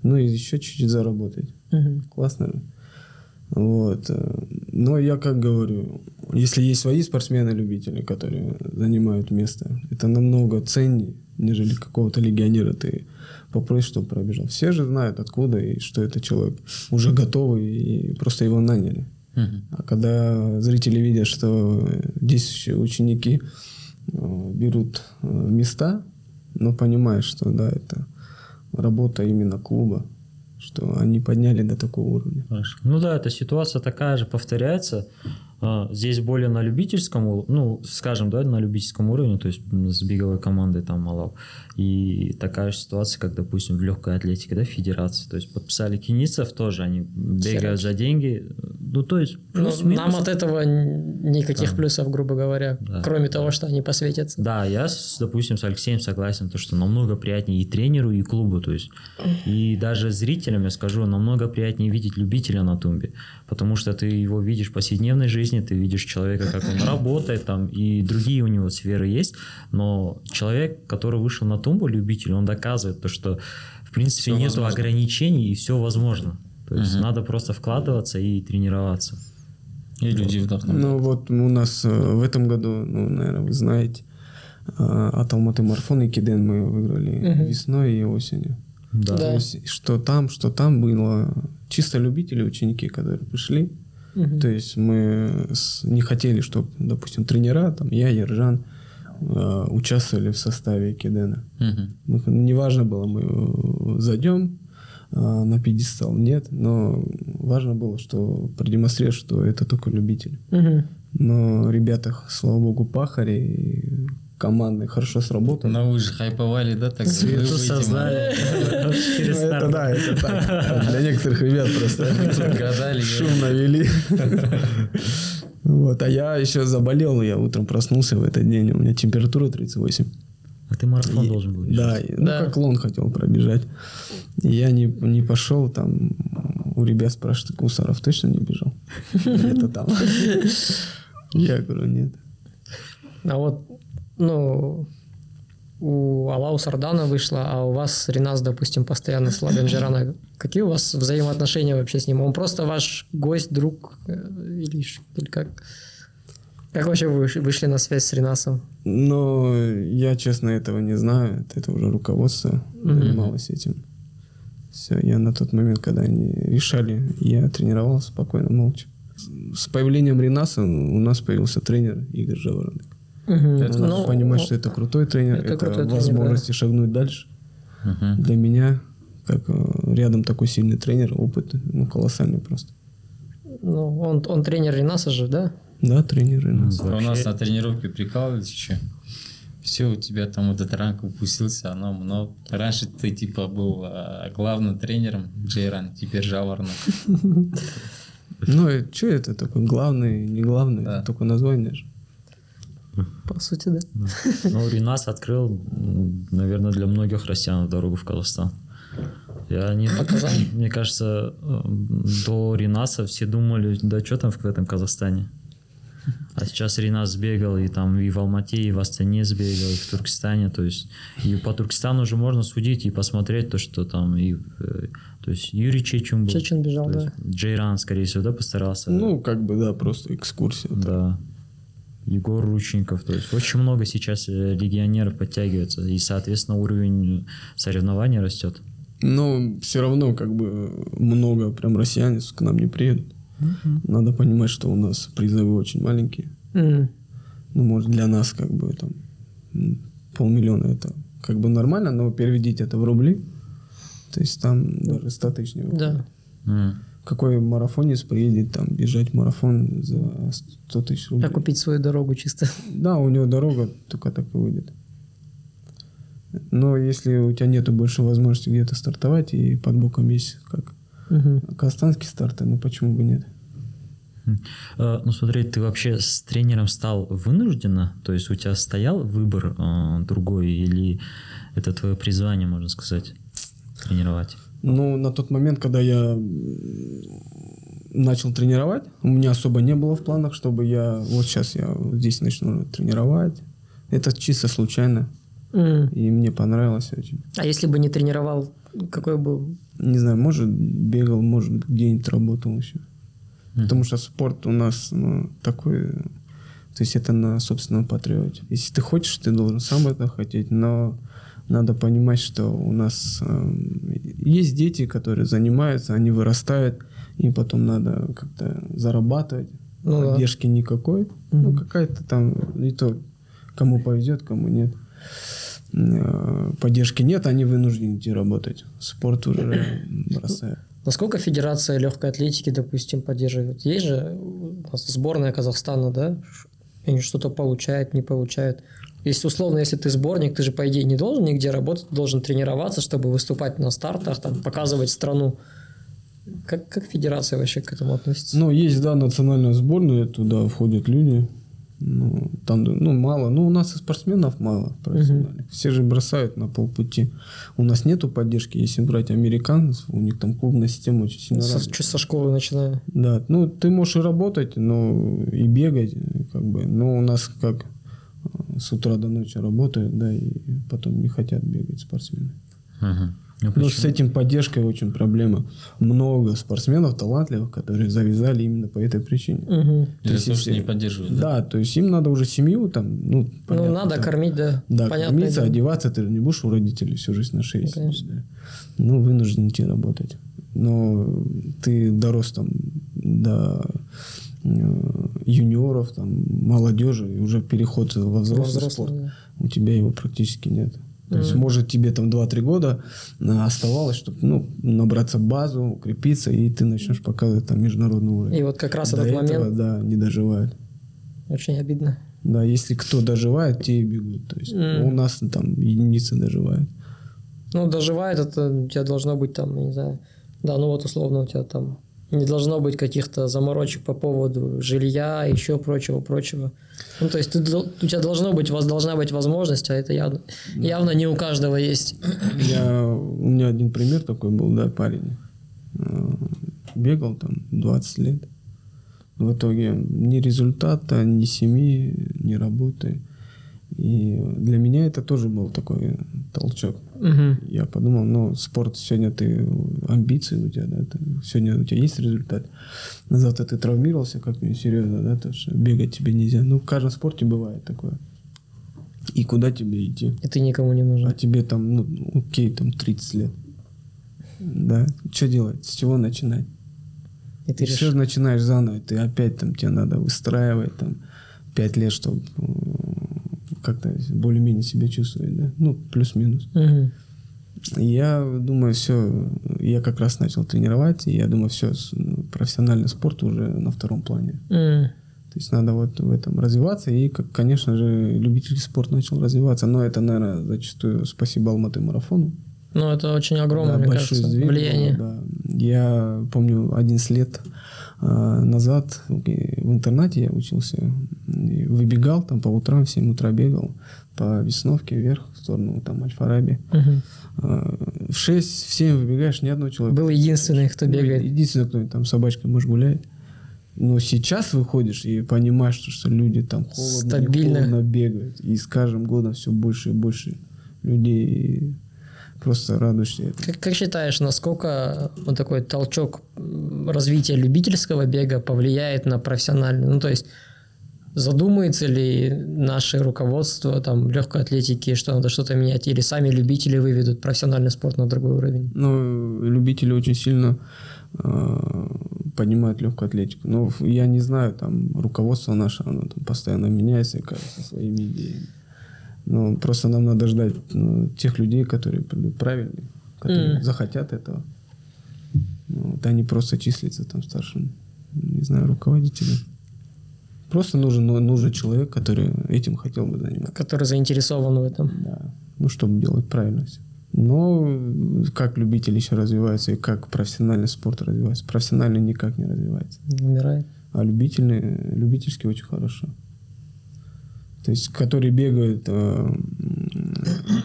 Ну, и еще чуть-чуть заработать. Мгм. Классно. Вот. Но я как говорю, если есть свои спортсмены-любители, которые занимают место, это намного ценнее, нежели какого-то легионера ты попросишь, чтобы пробежал. Все же знают, откуда и что это человек уже готовый, и просто его наняли. А когда зрители видят, что действующие ученики э, берут э, места, но понимаешь, что да, это работа именно клуба, что они подняли до такого уровня. Ну да, эта ситуация такая же повторяется. А, Здесь более на любительском, ну, скажем, да, на любительском уровне, то есть с беговой командой там Малау. И такая же ситуация, как, допустим, в легкой атлетике, да, федерации. То есть подписали киницев тоже, они бегают Херач. за деньги. Ну, то есть, Ну, плюс-минус. нам от этого никаких Да. плюсов, грубо говоря, Да. кроме того, что они посветятся. Да, я, допустим, с Алексеем согласен, то, что намного приятнее и тренеру, и клубу, то есть, и даже зрителям, я скажу, намного приятнее видеть любителя на тумбе, потому что ты его видишь в повседневной жизни, ты видишь человека, как он работает, там, и другие у него сферы есть, но человек, который вышел на тумбу, любитель, он доказывает то, что, в принципе, Всё нет ограничений, и все возможно. То есть, Мгм. надо просто вкладываться и тренироваться. И люди вдохновляют. Ну вот у нас э, в этом году, ну, наверное, вы знаете, э, от Алматы марафон и Киден мы выиграли Мгм. весной и осенью. Да. Да. То есть что там, что там было чисто любители, ученики, которые пришли. Мгм. То есть мы не хотели, чтобы, допустим, тренера, там я, Ержан, э, участвовали в составе Кидена. Мгм. Мы- Неважно было, мы э, зайдем э, на пьедестал, нет, но важно было, что продемонстрировать, что это только любители. Мгм. Но ребята, слава богу, пахари, и командные хорошо сработали. Но вы же хайповали, да, так? Свету создали. Ну, это да, это так. Для некоторых ребят просто шум навели. Вот, а я еще заболел, я утром проснулся в этот день, у меня температура 38. А ты марафон И- должен был Да, бежать. ну Да. как лон хотел пробежать. И я не, не пошел, там у ребят спрашивают, Кусаров точно не бежал? Это там. Я говорю, нет. А вот, ну, у Алау Сардана вышло, а у вас Ренас, допустим, постоянно с Жирана. Какие у вас взаимоотношения вообще с ним? Он просто ваш гость, друг э, или, или как? Как вообще вы выш- вышли на связь с Ренасом? Но я, честно, этого не знаю. Это уже руководство Мгм. занималось этим. Все, я на тот момент, когда они решали, я тренировался спокойно, молча. С появлением Ренаса у нас появился тренер Игорь Жаворонок. Мгм. Это Надо Ну, понимать, что это крутой тренер, это это, крутой тренер, возможности шагнуть дальше. Мгм. Для меня, как э, рядом такой сильный тренер, опыт ну, колоссальный просто. Ну, он, он тренер Ренаса же, да? Да, тренер Ренас. А у нас Вообще- на тренировке прикалывались еще. Все, у тебя там вот этот ранг упустился, оно много. Раньше ты типа был а, главным тренером Джейран, теперь Жаварна. Ну, что это такое? Главный, не главный, Да. это только название же. По сути, да. Да. Ну, Ренас открыл, наверное, для многих россиян дорогу в Казахстан. Я не Показал. Мне кажется, э, до Ренаса все думали, да что там в этом Казахстане. А сейчас Ренас сбегал и там и в Алмате, и в Астане сбегал, и в Туркестане. То есть и по Туркестану уже можно судить и посмотреть то, что там и э, то есть Юрий Чечун был. Чечун бежал, То да. есть Джейран, скорее всего, да, постарался. Ну, как бы, да, просто экскурсия. Да. Егор Ручников. То есть очень много сейчас э, легионеров подтягивается. И, соответственно, уровень соревнований растет. Но все равно, как бы, много прям россияне к нам не приедут. Надо понимать, что у нас призовы очень маленькие. М. Ну, может, для нас, как бы, там, полмиллиона это как бы нормально, но переведите это в рубли. То есть там даже 100 тысяч не выходит. Да. М. Какой марафонец приедет там бежать марафон за 100 тысяч рублей? Окупить свою дорогу чисто. Да, у него дорога только так и выйдет. Но если у тебя нету больше возможности где-то стартовать, и под боком есть как Мгм. казахстанские старты, ну почему бы нет? Э, Ну, смотри, ты вообще с тренером стал вынужденно? То есть у тебя стоял выбор э, другой или это твое призвание, можно сказать, тренировать? Ну, на тот момент, когда я начал тренировать, у меня особо не было в планах, чтобы я вот сейчас я вот здесь начну тренировать. Это чисто случайно, М. и мне понравилось очень. А если бы не тренировал, какой бы... Не знаю, может, бегал, может, где-нибудь работал еще. Потому что спорт у нас ну, такой, то есть это на собственном патриоте. Если ты хочешь, ты должен сам это хотеть, но надо понимать, что у нас эм, есть дети, которые занимаются, они вырастают, им потом надо как-то зарабатывать, Ну да. поддержки никакой, ну Мгм. какая-то там, не то, кому повезет, кому нет. Э, Поддержки нет, они вынуждены идти работать. Спорт уже бросает. Насколько Федерация легкой атлетики, допустим, поддерживает? Есть же у нас сборная Казахстана, да? Они что-то получают, не получают. Если условно, если ты сборник, ты же, по идее, не должен нигде работать, должен тренироваться, чтобы выступать на стартах, там, показывать страну. Как, как федерация вообще к этому относится? Ну, есть, да, национальная сборная, туда входят люди. Ну, там, ну, мало. Ну, у нас и спортсменов мало профессиональных. Все же бросают на полпути. У нас нету поддержки, если брать американцев, у них там клубная система очень сильно со, развита. со школы начиная. Да, ну, ты можешь и работать, но и бегать, как бы. Но у нас как с утра до ночи работают, да, и потом не хотят бегать спортсмены. Мгм. Ну, Ну, почему? с этим поддержкой очень проблема. Много спортсменов талантливых, которые завязали именно по этой причине. Мгм. То есть, если- не поддерживают, Да, то есть им надо уже семью там, ну, Ну, понятно, надо там, кормить, да. Да, Понятное кормиться, дело. одеваться, ты же не будешь у родителей всю жизнь на шее Ну, конечно. да. Ну, вынужден идти работать. Но ты дорос там до э, юниоров, там, молодежи, и уже переход во взрослый, взрослый, спорт, да. у тебя его практически нет. То есть, Мгм. может, тебе там 2-3 года а, оставалось, чтобы ну, набраться базу, укрепиться, и ты начнешь показывать там международный уровень. И вот как раз До этот этого, момент да, не доживают. очень обидно. Да, если кто доживает, те и бегут. То есть М. у нас там единицы доживают. Ну, доживает это у тебя должно быть там, я не знаю, да, ну вот условно у тебя там не должно быть каких-то заморочек по поводу жилья, еще прочего, прочего. Ну, то есть ты, у тебя должно быть, у вас должна быть возможность, а это явно, явно не у каждого есть. Я, у меня один пример такой был, да, парень. Э, Бегал там 20 лет. В итоге ни результата, ни семьи, ни работы. И для меня это тоже был такой толчок. Мгм. Я подумал, ну, спорт, сегодня ты, амбиции у тебя, да, ты- сегодня у тебя есть результат. Завтра ты травмировался как-нибудь серьезно, да, то что бегать тебе нельзя. Ну, в каждом спорте бывает такое. И куда тебе идти? И ты никому не А нужен. тебе там, ну, окей, там 30 лет. Да, что делать? С чего начинать? И ты Ты все решишь. начинаешь заново, ты опять там тебе надо выстраивать там 5 лет, чтобы как-то более-менее себя чувствовать, да? Ну, плюс-минус. Мгм. Я думаю, все, я как раз начал тренировать, и я думаю, все, профессиональный спорт уже на втором плане. М. То есть надо вот в этом развиваться, и, как, конечно же, любительский спорт начал развиваться, но это, наверное, зачастую спасибо Алматы марафону. Ну, это очень огромное, Да, мне большой кажется, сдвиг влияние. да. Я помню, 11 лет а, назад и в интернате я учился, и выбегал там по утрам, в 7 утра бегал по Весновке вверх, в сторону там Аль-Фараби. Мгм. А, В 6, в 7 выбегаешь, ни одного человека. Был единственный, кто бегает. Единственное, кто там с собачкой, может, гуляет. Но сейчас выходишь и понимаешь, что, что люди там холодно, Стабильно. холодно бегают. И с каждым годом все больше и больше людей. И просто радуешься этому. Как, как считаешь, насколько вот такой толчок развития любительского бега повлияет на профессиональный? Ну, то есть задумается ли наше руководство там легкой атлетики, что надо что-то менять, или сами любители выведут профессиональный спорт на другой уровень? Ну, любители очень сильно э, поднимают легкую атлетику. Но я не знаю, там руководство наше, оно там постоянно меняется, кажется, своими идеями. Ну, просто нам надо ждать ну, тех людей, которые придут правильные, которые Мгм. захотят этого. Ну, вот они просто числятся там старшим, не знаю, руководителем. Просто нужен, ну, нужен человек, который этим хотел бы заниматься. Который заинтересован в этом. Да. Ну, чтобы делать правильно все. Но как любитель еще развивается и как профессиональный спорт развивается. Профессиональный никак не развивается. Умирает. А любительный, любительский очень хорошо. То есть, которые бегают э,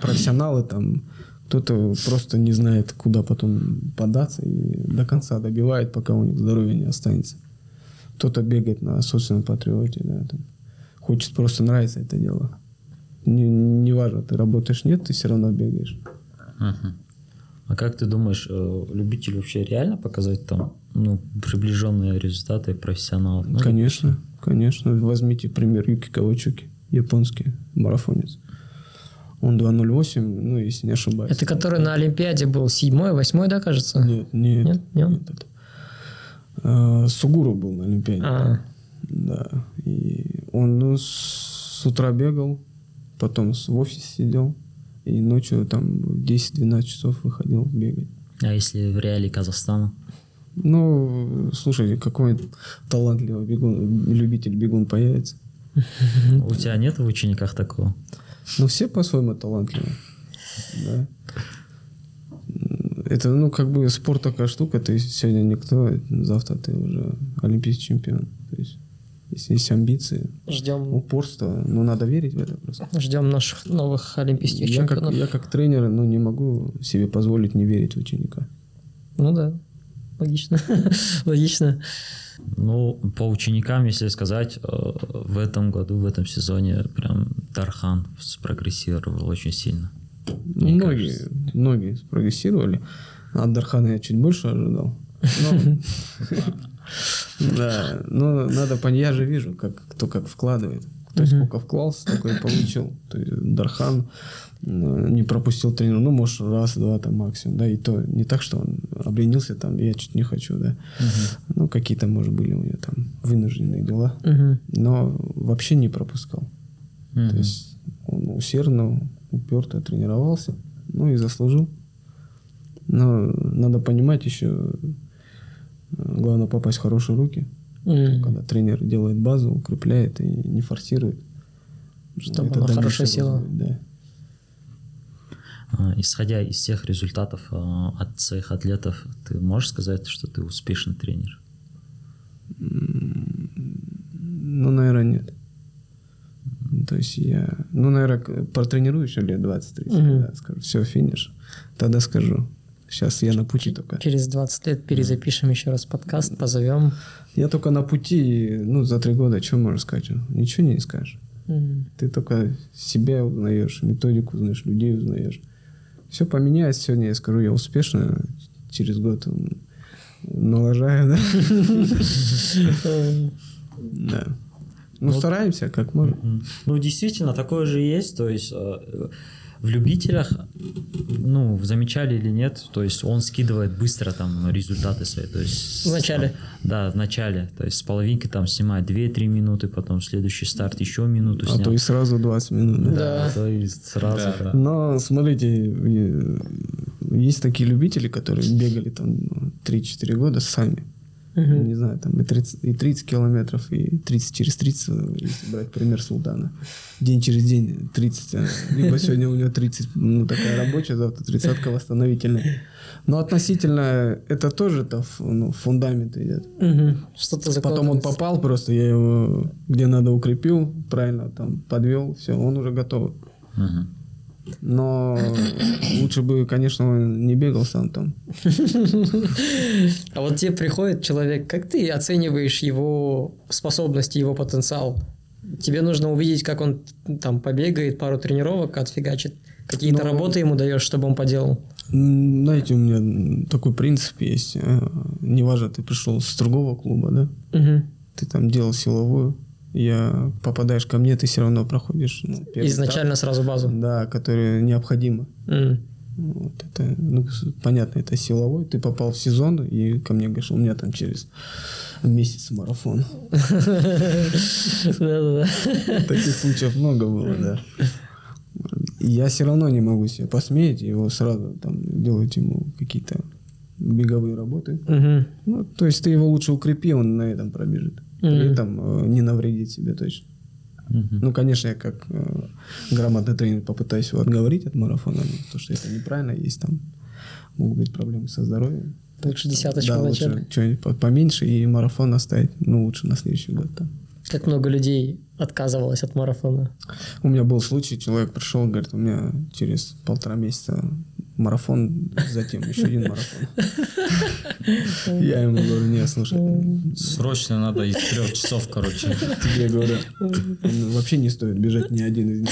профессионалы, там кто-то просто не знает, куда потом податься и до конца добивает, пока у них здоровья не останется. Кто-то бегает на собственном патриоте, да, там. хочет просто нравится это дело. Не, не важно, ты работаешь, нет, ты все равно бегаешь. Мгм. А как ты думаешь, э, любителю вообще реально показать там ну, приближенные результаты профессионалов? Ну, конечно, конечно. Возьмите пример Юки Кавачуки, японский марафонец. Он 2.08, ну, если не ошибаюсь. Это который на Олимпиаде был седьмой, восьмой, да, кажется? Нет, нет. Нет? Не он? А, Сугуру был на Олимпиаде. А, Да. И он ну, с, утра бегал, потом в офисе сидел, и ночью там в 10-12 часов выходил бегать. А если в реалии Казахстана? Ну, слушай, какой талантливый бегун, любитель бегун появится. У тебя нет в учениках такого? Ну, все по-своему талантливы. Да. Это, ну, как бы спорт такая штука, ты сегодня никто, завтра ты уже олимпийский чемпион. То есть, если есть амбиции, Ждем, упорство, ну, надо верить в это просто. ждем наших новых олимпийских Я как, чемпионов. я как тренер, ну, не могу себе позволить не верить в ученика. Ну да, логично. логично. Ну, по ученикам, если сказать, э, в этом году, в этом сезоне прям Тархан спрогрессировал очень сильно. Многие, кажется. многие спрогрессировали. От Дархана я чуть больше ожидал. Да, но надо понять, я же вижу, как, кто как вкладывает. Кто сколько вклал, столько и получил. То есть Дархан э, не пропустил тренера, ну, может, раз-два там максимум, да, и то не так, что он обленился там, я чуть не хочу, да. Ну, какие-то, может, были у него там вынужденные дела, но вообще не пропускал. То есть он усердно, уперто тренировался, ну и заслужил. Но надо понимать еще, э, главное попасть в хорошие руки, М. когда тренер делает базу, укрепляет и не форсирует. Чтобы Это она села. будет, Да. А, Исходя из тех результатов а, от своих атлетов, ты можешь сказать, что ты успешный тренер? Ну, наверное, нет. То есть я, ну, наверное, протренирую еще лет 20-30, Мгм. да, скажу, все, финиш. Тогда скажу. Сейчас я на пути только. Через 20 лет перезапишем еще раз подкаст, позовем. Я только на пути, ну, за три года, что можешь сказать? Ничего не скажешь. М. Ты только себя узнаешь, методику узнаешь, людей узнаешь. Все поменяется. Сегодня я скажу, я успешно, через год налажаю, да? Да. Ну, стараемся, как можем. Мгм. Ну, действительно, такое же есть. То есть э, в любителях, ну, замечали или нет, то есть он скидывает быстро там результаты свои. То есть, В начале. там, да, в начале. То есть с половинки там снимает 2-3 минуты, потом следующий старт еще минуту А снял. то и сразу 20 минут. да. Да. то есть сразу. Да, да. Но смотрите, э, есть такие любители, которые бегали там ну, 3-4 года сами. Мгм. Не знаю, там и 30, и 30 километров, и 30 через 30, э, если брать пример Султана. День через день 30. э, Либо сегодня у него 30, ну, такая рабочая, завтра 30 восстановительная. Но относительно, это тоже то ну, фундамент идет. Мгм. Что-то Потом он попал просто, я его где надо укрепил, правильно там подвел, все, он уже готов. Мгм. Но лучше бы, конечно, он не бегал сам там. А вот тебе приходит человек, как ты оцениваешь его способности, его потенциал? Тебе нужно увидеть, как он там побегает, пару тренировок отфигачит. Какие-то Ну, работы ему даешь, чтобы он поделал. Знаете, у меня такой принцип есть. э, Неважно, ты пришел с другого клуба, да? Мгм. Ты там делал силовую, я попадаешь ко мне, ты все равно проходишь ну, Изначально сразу базу. этап, да, который необходимо. М. Вот это, ну, понятно, это силовой. Ты попал в сезон, и ко мне говоришь, у меня там через месяц марафон. Таких случаев много было, да. Я все равно не могу себе посмеять, его сразу там делать ему какие-то беговые работы. Ну, то есть ты его лучше укрепи, он на этом пробежит. При Мгм. этом не навредит себе точно. Мгм. Ну, конечно, я как э, грамотный тренер попытаюсь его отговорить от марафона, ну, потому что это неправильно, есть там могут быть проблемы со здоровьем. Лучше десяточку Да, лучше что-нибудь по- поменьше и марафон оставить, ну, лучше на следующий год там. Как много людей отказывалось от марафона. У меня был случай, человек пришел, говорит, у меня через полтора месяца марафон, затем еще один марафон. Я ему говорю, не, слушай, Срочно надо из трех часов, короче. тебе говорю, вообще не стоит бежать ни один из них.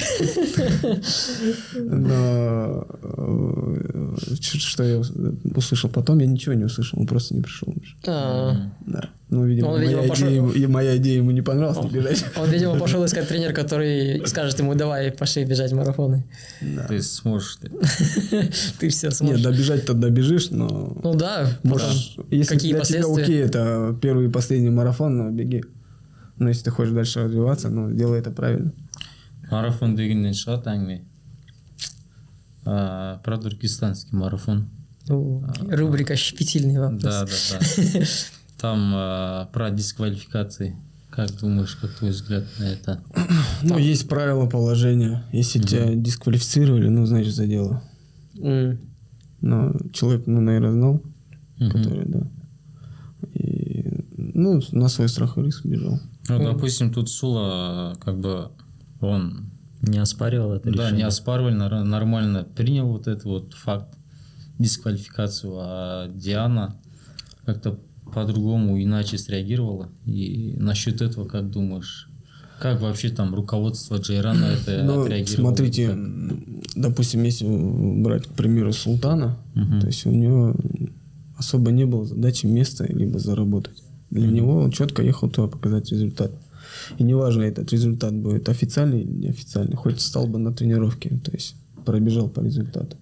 Но э, что я ус- услышал потом, я ничего не услышал, он просто не пришел. Да. Ну, видимо, Он, видимо, моя, пошел- идея, моя идея ему не понравилась, не бежать. Он, видимо, пошел искать тренер, который скажет ему, давай, пошли бежать марафоны. Ты сможешь. ты. Ты все Нет, сможешь. добежать-то добежишь, но... Ну да, Можешь, если Какие для тебя последствия? окей, это первый и последний марафон, но беги. Но если ты хочешь дальше развиваться, ну, делай это правильно. Марафон дегеннен шығады әңгіме А, про туркестанский марафон ну, рубрика «Щепетильный вопрос». да да да там а, про дисквалификации как думаешь как твой взгляд на это Ну, есть правила положения. Если тебя дисквалифицировали, ну, значит, за дело. М. Но человек, ну, наверное, знал, Мгм. который, да. И, ну, на свой страх и риск бежал. Ну, допустим, тут Сула, как бы, он Не оспаривал это Да, не решение? оспаривали, нар- нормально принял вот этот вот факт, дисквалификацию, а Диана как-то по-другому, иначе среагировала. И насчет этого, как думаешь, как вообще там руководство Джейрана на это Ну, отреагировало? смотрите, Как? допустим, если брать, к примеру, Султана, Мгм. то есть у него особо не было задачи места либо заработать. Для него он четко ехал туда показать результат. И неважно, этот результат будет официальный или неофициальный, хоть стал бы на тренировке, то есть пробежал по результату.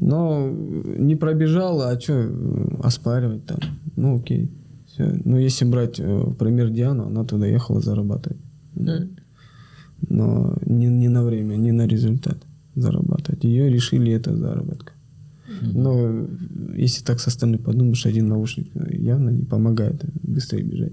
Но не пробежал, а что оспаривать там? Ну окей. Всё. Ну если брать э, пример Диану, она туда ехала зарабатывать. Но не, не на время, не на результат зарабатывать. Ее решили это заработка. Но если так со стороны подумаешь, один наушник явно не помогает быстрее бежать.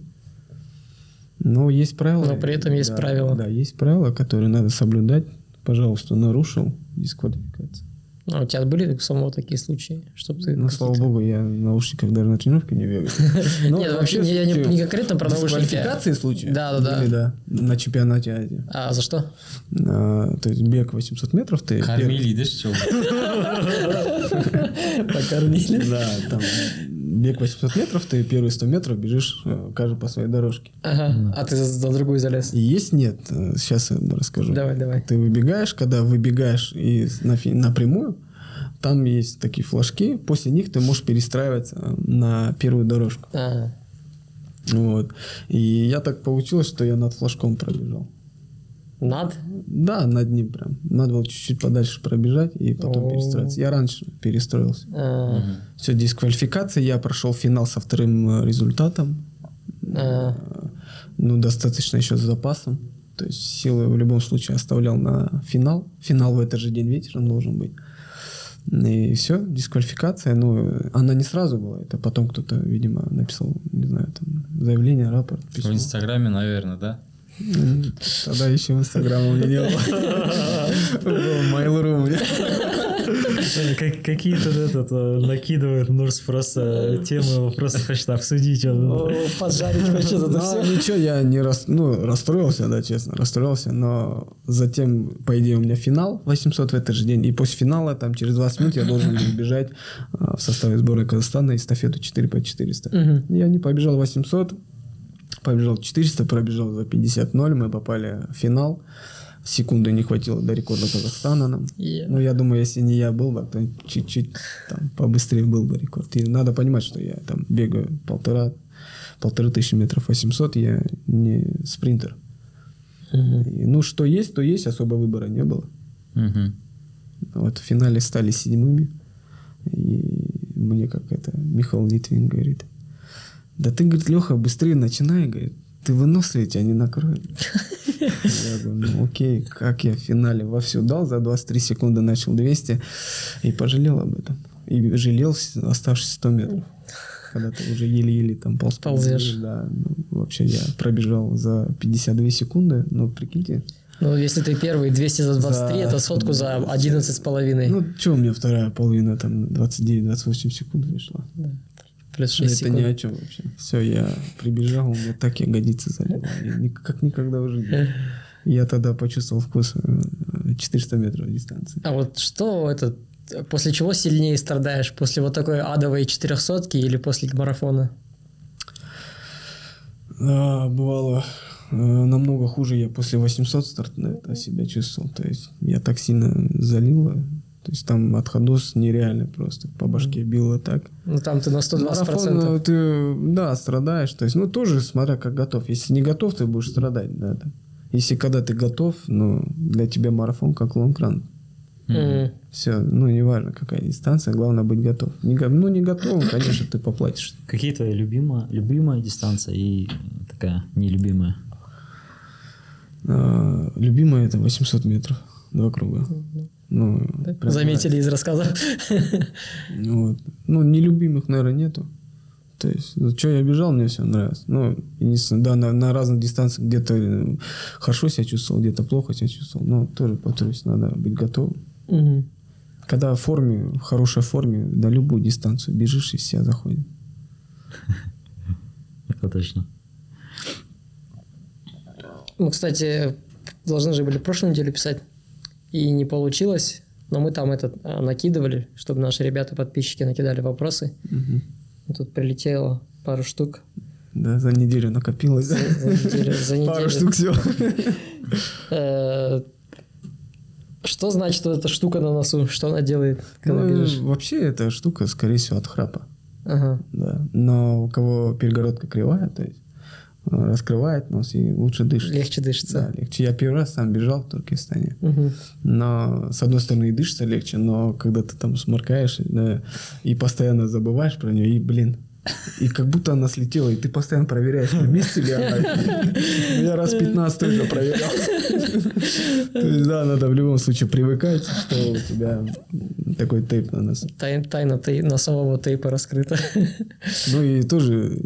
Но есть правила. Но при этом есть Да, правила. Да, есть правила, которые надо соблюдать. Пожалуйста, нарушил, дисквалификация. А у тебя были самого такие случаи, чтобы ты... Ну, слава богу, я наушниках даже на тренировке не бегаю. Но Нет, вообще я не, конкретно про наушники. Дисквалификации случаи? Да, да, да. На чемпионате Азии. А за что? А, То есть бег 800 метров ты... Кормили, да, что? Покормили. Да, там бег 800 метров, ты первые 100 метров бежишь э, каждый по своей дорожке. Ага. А ты за, за другую залез? Есть нет, сейчас я расскажу. Давай, давай. Ты выбегаешь, когда выбегаешь и на, напрямую, там есть такие флажки, после них ты можешь перестраиваться на первую дорожку. Ага. Вот. И я так получилось, что я над флажком пробежал. Над? Да, над ним прям. Надо было чуть-чуть подальше пробежать и потом О. перестроиться. Я раньше перестроился. А, Все, дисквалификация. Я прошел финал со вторым э, результатом. а. Э, Ну, достаточно еще с запасом. То есть силы в любом случае оставлял на финал. Финал в этот же день вечером должен быть. И все, дисквалификация. Ну, она не сразу была. Это потом кто-то, видимо, написал, не знаю, там, заявление, рапорт, В письмо. Инстаграме, наверное, да? Тогда еще инстаграма у меня не было. Был Mail.ru у меня. Как, какие тут этот, э, накидывают Нурс просто темы, просто хочет обсудить. он. Поджарить хочет это Ну, все. ничего, я не рас... ну, расстроился, да, честно, расстроился, но затем, по идее, у меня финал 800 в этот же день, и после финала, там, через 20 минут я должен был бежать а, в составе сборной Казахстана эстафету 4 по 400. Мгм. Я не побежал 800, побежал 400, пробежал за 50-0, мы попали в финал. Секунды не хватило до рекорда Казахстана нам. Е. Ну, я думаю, если не я был бы, то чуть-чуть там побыстрее был бы рекорд. И надо понимать, что я там бегаю полтора, полторы тысячи метров 800, я не спринтер. Мгм. И, ну, что есть, то есть, особо выбора не было. Мгм. Вот в финале стали седьмыми. И мне как это Михаил Литвин говорит, да ты, говорит, Леха, быстрее начинай, говорит, ты выносливый, тебя не накроет. Я говорю, ну окей, как я в финале вовсю дал, за 23 секунды начал 200 и пожалел об этом. И жалел оставшиеся 100 метров. Когда ты уже еле-еле там полз. по Ползешь. Да, ну, вообще я пробежал за 52 секунды, ну прикиньте, Ну, если ты первый 200 за 23, За- это сотку за 11 с половиной. Ну, что у меня вторая половина, там, 29-28 секунд вышла. Плюс 6 Это ни секунд. о чем вообще. Все, я прибежал, у меня так ягодицы ни- как никогда в жизни. Я тогда почувствовал вкус э, 400 метров дистанции. А вот что это, после чего сильнее страдаешь? После вот такой адовой 400 или после марафона? А, бывало э, намного хуже я после 800 старта себя чувствовал. То есть я так сильно залило. То есть там отходос нереальный просто. По башке било так. Ну, там ты на 120%. Марафон, ну, ты, да, страдаешь. То есть, ну, тоже смотря как готов. Если не готов, ты будешь страдать, да. да. Если когда ты готов, ну, для тебя марафон как лонг-ран. М. Все, ну, неважно, какая дистанция, главное быть готов. Не, ну, не готов, конечно, ты поплатишь. Какие твои любимая, любимая дистанция и такая нелюбимая? А, любимая это 800 метров, два круга. Ну, прям Заметили из рассказа. нравится. Вот. Ну, нелюбимых, наверное, нету. То есть, ну, что я бежал, мне все нравилось. Ну, единственное, да, на, на разных дистанциях где-то э, хорошо себя чувствовал, где-то плохо себя чувствовал. Но тоже, повторюсь, надо быть готовым. Мгм. Когда в форме, в хорошей форме, на любую дистанцию бежишь, и все заходят. Это точно. Мы, кстати, должны же были прошлую неделю писать, и не получилось. Но мы там этот а, накидывали, чтобы наши ребята-подписчики накидали вопросы. И Тут прилетело пару штук. Да, за неделю накопилось. За, за неделю. за Пару неделю. штук все. Э, Что значит вот эта штука на носу? Что она делает, когда бежишь? Ну, вообще эта штука, скорее всего, от храпа. Ага. Да. Но у кого перегородка кривая, то есть раскрывает нос и лучше дышит. Легче Да, дышится. легче. Я первый раз сам бежал в Туркестане. Мгм. Но, с одной стороны, и дышится легче, но когда ты там сморкаешь да, и постоянно забываешь про нее, и, блин, и как будто она слетела, и ты постоянно проверяешь, на месте ли она. Я раз 15 тоже проверял. То есть, да, надо в любом случае привыкать, что у тебя такой тейп на носу. Тай- Тайна тей- носового тейпа раскрыта. Ну и тоже,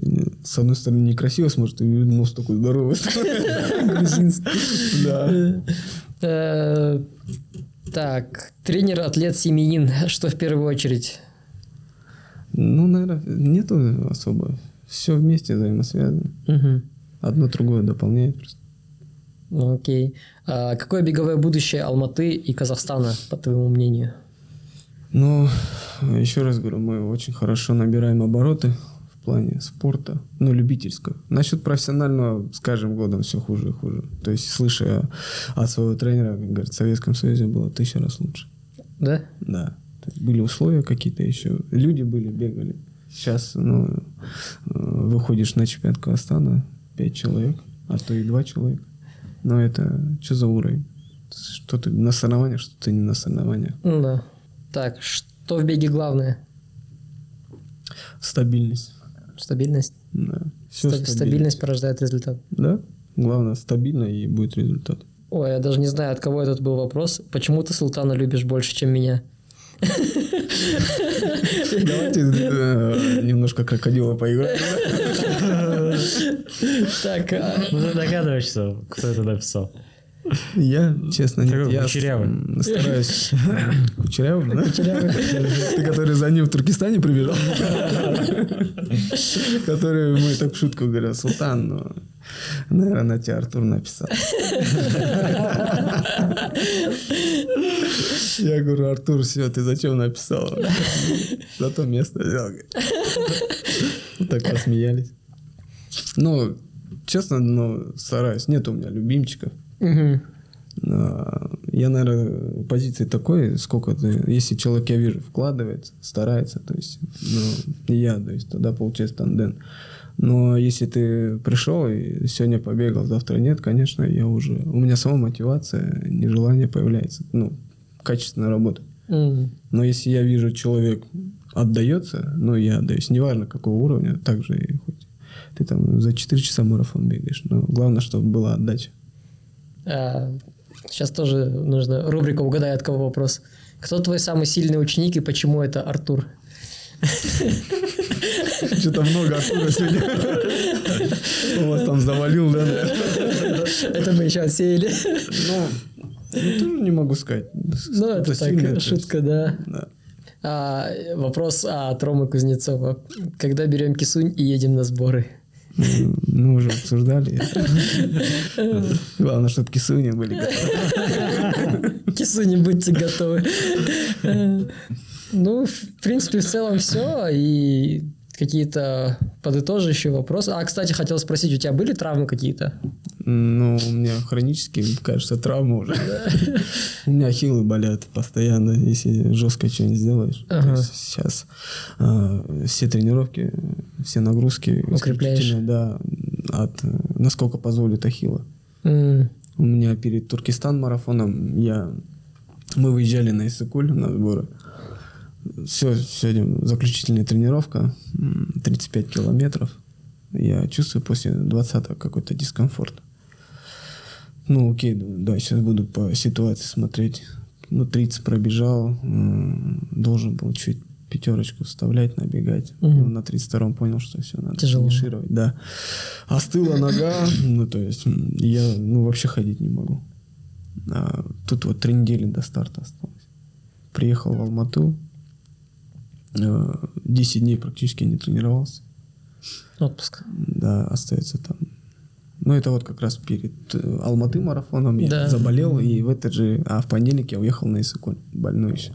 с одной стороны, некрасиво смотрит, и нос такой здоровый. Да. Э, Так, тренер, атлет, семьянин. Что в первую очередь? Ну, наверное, нету особо. Все вместе взаимосвязано. Мгм. Одно другое дополняет просто. Ну, окей. А Какое беговое будущее Алматы и Казахстана, по твоему мнению? Ну, еще раз говорю, мы очень хорошо набираем обороты в плане спорта, ну, любительского. Насчет профессионального с каждым годом все хуже и хуже. То есть, слыша от своего тренера, как говорят, в Советском Союзе было тысяча раз лучше. Да? Да. Были условия какие-то еще. Люди были, бегали. Сейчас, ну, э, выходишь на чемпионат Казахстана, пять человек, а то и два человека. Но это что за уровень? Что ты на соревнованиях, что ты не на соревнованиях. Ну Да. Так, что в беге главное? Стабильность. Стабильность? Да. Всё Ста- стабильность порождает результат. Да. Главное, стабильно и будет результат. Ой, я даже не знаю, от кого этот был вопрос. Почему ты Султана любишь больше, чем меня? Давайте э, немножко крокодила поиграем. Так, а, Ну, ты догадываешься, кто это написал? Я, честно, нет. Такой Я кучерявый. стараюсь... Кучерявый, да? Ты, который за ним в Туркестане прибежал? Который мы так в шутку говорят, Султан, ну, наверное, на тебя Артур написал. Я говорю, Артур, все, ты зачем написал? Зато место взял. Так посмеялись. Ну, честно, ну, стараюсь. Нет у меня любимчиков. А, Я, наверное, позиции такой, сколько ты, если человек, я вижу, вкладывается, старается, то есть, ну, и я, то есть, тогда получается тандем. Но если ты пришел и сегодня побегал, завтра нет, конечно, я уже, у меня сама мотивация, нежелание появляется, ну, качественно работать. М. Но если я вижу, человек отдается, ну, я отдаюсь, неважно какого уровня, так же и хоть ты там за 4 часа марафон бегаешь, но главное, чтобы была отдача. А, Сейчас тоже нужно рубрика «Угадай, от кого вопрос». Кто твой самый сильный ученик и почему это Артур? Что-то много Артура сегодня. У вас там завалил, да? Это мы еще отсеяли. Ну, ну, тоже не могу сказать. Ну, это так, шутка, да. Да. А, вопрос от Ромы Кузнецова. Когда берем кисунь и едем на сборы? Мы уже обсуждали. Главное, чтобы кисуни были готовы. Кисуни, будьте готовы. Ну, в принципе, в целом все. И какие-то подытоживающие вопросы. А, кстати, хотел спросить, у тебя были травмы какие-то? Ну, у меня хронические, кажется, травмы уже. У меня ахиллы болят постоянно, если жестко что-нибудь сделаешь. Сейчас а, все тренировки, все нагрузки Укрепляешь. да, от насколько позволит ахилла. У меня перед Туркестан марафоном я мы выезжали на Иссыкуль на сборы. Все, сегодня заключительная тренировка, м, 35 километров. Я чувствую после 20 какой-то дискомфорт. Ну, окей, да, сейчас буду по ситуации смотреть. Ну, 30 пробежал, должен был чуть пятерочку вставлять, набегать. Мгм. Ну, на 32-м понял, что все, надо Тяжело. финишировать. Да. Остыла нога, ну, то есть я, ну, вообще ходить не могу. А тут вот три недели до старта осталось. приехал в Алмату, 10 дней практически не тренировался. Отпуск. Да, остается там. Ну, это вот как раз перед э, Алматы марафоном я Да. заболел, и в этот же, а в понедельник я уехал на Исыкуль, больной еще.